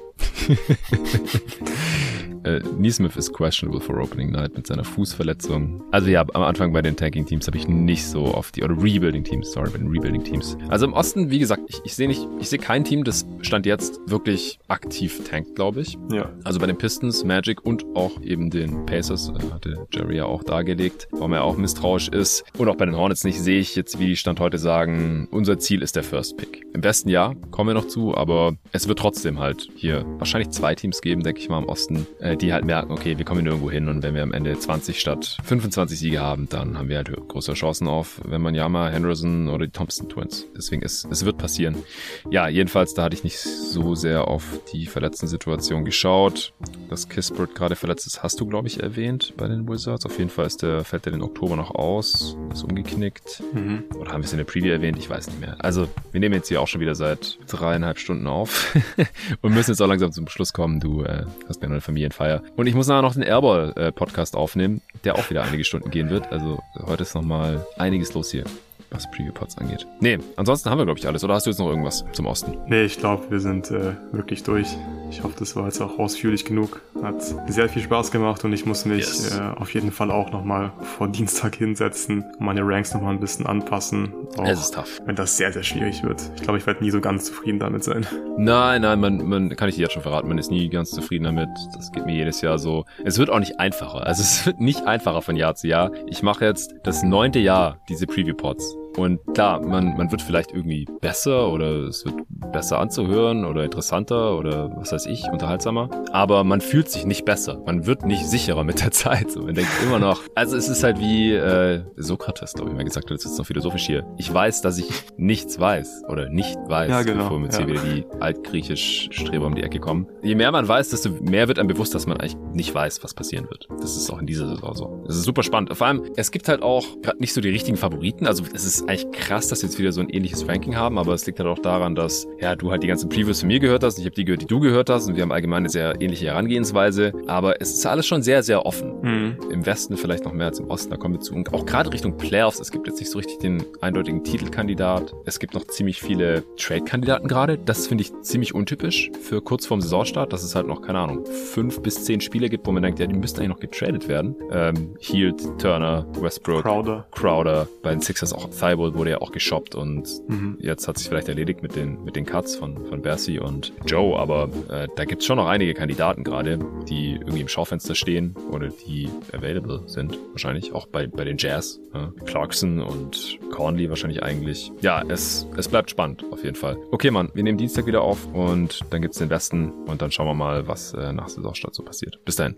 Äh, Neesmith ist questionable for Opening Night mit seiner Fußverletzung. Also ja, am Anfang bei den Tanking-Teams habe ich nicht so oft die, oder Rebuilding-Teams, sorry, bei den Rebuilding-Teams. Also im Osten, wie gesagt, ich, ich sehe nicht, ich sehe kein Team, das Stand jetzt wirklich aktiv tankt, glaube ich. Ja. Also bei den Pistons, Magic und auch eben den Pacers, äh, hatte Jerry ja auch dargelegt, warum er auch misstrauisch ist. Und auch bei den Hornets nicht sehe ich jetzt, wie die Stand heute sagen, unser Ziel ist der First Pick. Im besten Jahr kommen wir noch zu, aber es wird trotzdem halt hier wahrscheinlich zwei Teams geben, denke ich mal, im Osten, äh, die halt merken, okay, wir kommen nirgendwo hin und wenn wir am Ende 20 statt 25 Siege haben, dann haben wir halt große Chancen auf, wenn man Yama, Henderson oder die Thompson Twins. Deswegen ist, es wird passieren. Ja, jedenfalls, da hatte ich nicht so sehr auf die verletzten Situation geschaut. Dass Kispert gerade verletzt ist, hast du, glaube ich, erwähnt bei den Wizards. Auf jeden Fall ist der, fällt der den Oktober noch aus, ist umgeknickt. Mhm. Oder haben wir es in der Preview erwähnt? Ich weiß nicht mehr. Also, wir nehmen jetzt hier auch schon wieder seit dreieinhalb Stunden auf und müssen jetzt auch langsam zum Schluss kommen. Du äh, hast mir eine Familienfeier. Und ich muss nachher noch den Airball-Podcast aufnehmen, der auch wieder einige Stunden gehen wird. Also heute ist nochmal einiges los hier was Preview-Pods angeht. Nee, ansonsten haben wir, glaube ich, alles. Oder hast du jetzt noch irgendwas zum Osten? Nee, ich glaube, wir sind äh, wirklich durch. Ich hoffe, das war jetzt auch ausführlich genug. Hat sehr viel Spaß gemacht und ich muss mich yes. äh, auf jeden Fall auch nochmal vor Dienstag hinsetzen und meine Ranks nochmal ein bisschen anpassen. Auch es ist tough. Wenn das sehr, sehr schwierig wird. Ich glaube, ich werde nie so ganz zufrieden damit sein. Nein, nein, man, man kann ich dir jetzt schon verraten, man ist nie ganz zufrieden damit. Das geht mir jedes Jahr so. Es wird auch nicht einfacher. Also es wird nicht einfacher von Jahr zu Jahr. Ich mache jetzt das neunte Jahr diese Preview-Pods. Und klar, man, man wird vielleicht irgendwie besser oder es wird besser anzuhören oder interessanter oder was weiß ich, unterhaltsamer. Aber man fühlt sich nicht besser. Man wird nicht sicherer mit der Zeit. So, man denkt immer noch, also es ist halt wie äh, Sokrates, glaube ich, mal gesagt hat, jetzt ist noch philosophisch hier. Ich weiß, dass ich nichts weiß oder nicht weiß, ja, genau, bevor jetzt ja. hier wieder die altgriechisch Streber um die Ecke kommen. Je mehr man weiß, desto mehr wird einem bewusst, dass man eigentlich nicht weiß, was passieren wird. Das ist auch in dieser Saison so. Das ist super spannend. Vor allem, es gibt halt auch gerade nicht so die richtigen Favoriten. Also es ist eigentlich krass, dass wir jetzt wieder so ein ähnliches Ranking haben, aber es liegt halt auch daran, dass ja du halt die ganzen Previews von mir gehört hast, ich habe die gehört, die du gehört hast und wir haben allgemein eine sehr ähnliche Herangehensweise, aber es ist alles schon sehr, sehr offen. Mhm. Im Westen vielleicht noch mehr als im Osten, da kommen wir zu. Und auch gerade Richtung Playoffs, es gibt jetzt nicht so richtig den eindeutigen Titelkandidat. Es gibt noch ziemlich viele Trade-Kandidaten gerade. Das finde ich ziemlich untypisch für kurz vorm Saisonstart, dass es halt noch, keine Ahnung, fünf bis zehn Spiele gibt, wo man denkt, ja, die müssten eigentlich noch getradet werden. Ähm, Heald, Turner, Westbrook, Crowder. Crowder. Bei den Sixers auch Thibault wurde ja auch geshoppt und mhm. jetzt hat sich vielleicht erledigt mit den, mit den Cuts von, von Bercy und Joe, aber äh, da gibt's schon noch einige Kandidaten gerade, die irgendwie im Schaufenster stehen oder die available sind. Wahrscheinlich auch bei, bei den Jazz. Ja. Clarkson und Cornley wahrscheinlich eigentlich. Ja, es, es bleibt spannend auf jeden Fall. Okay, Mann, wir nehmen Dienstag wieder auf und dann gibt's den Westen und dann schauen wir mal, was äh, nach Saisonstart so passiert. Bis dahin.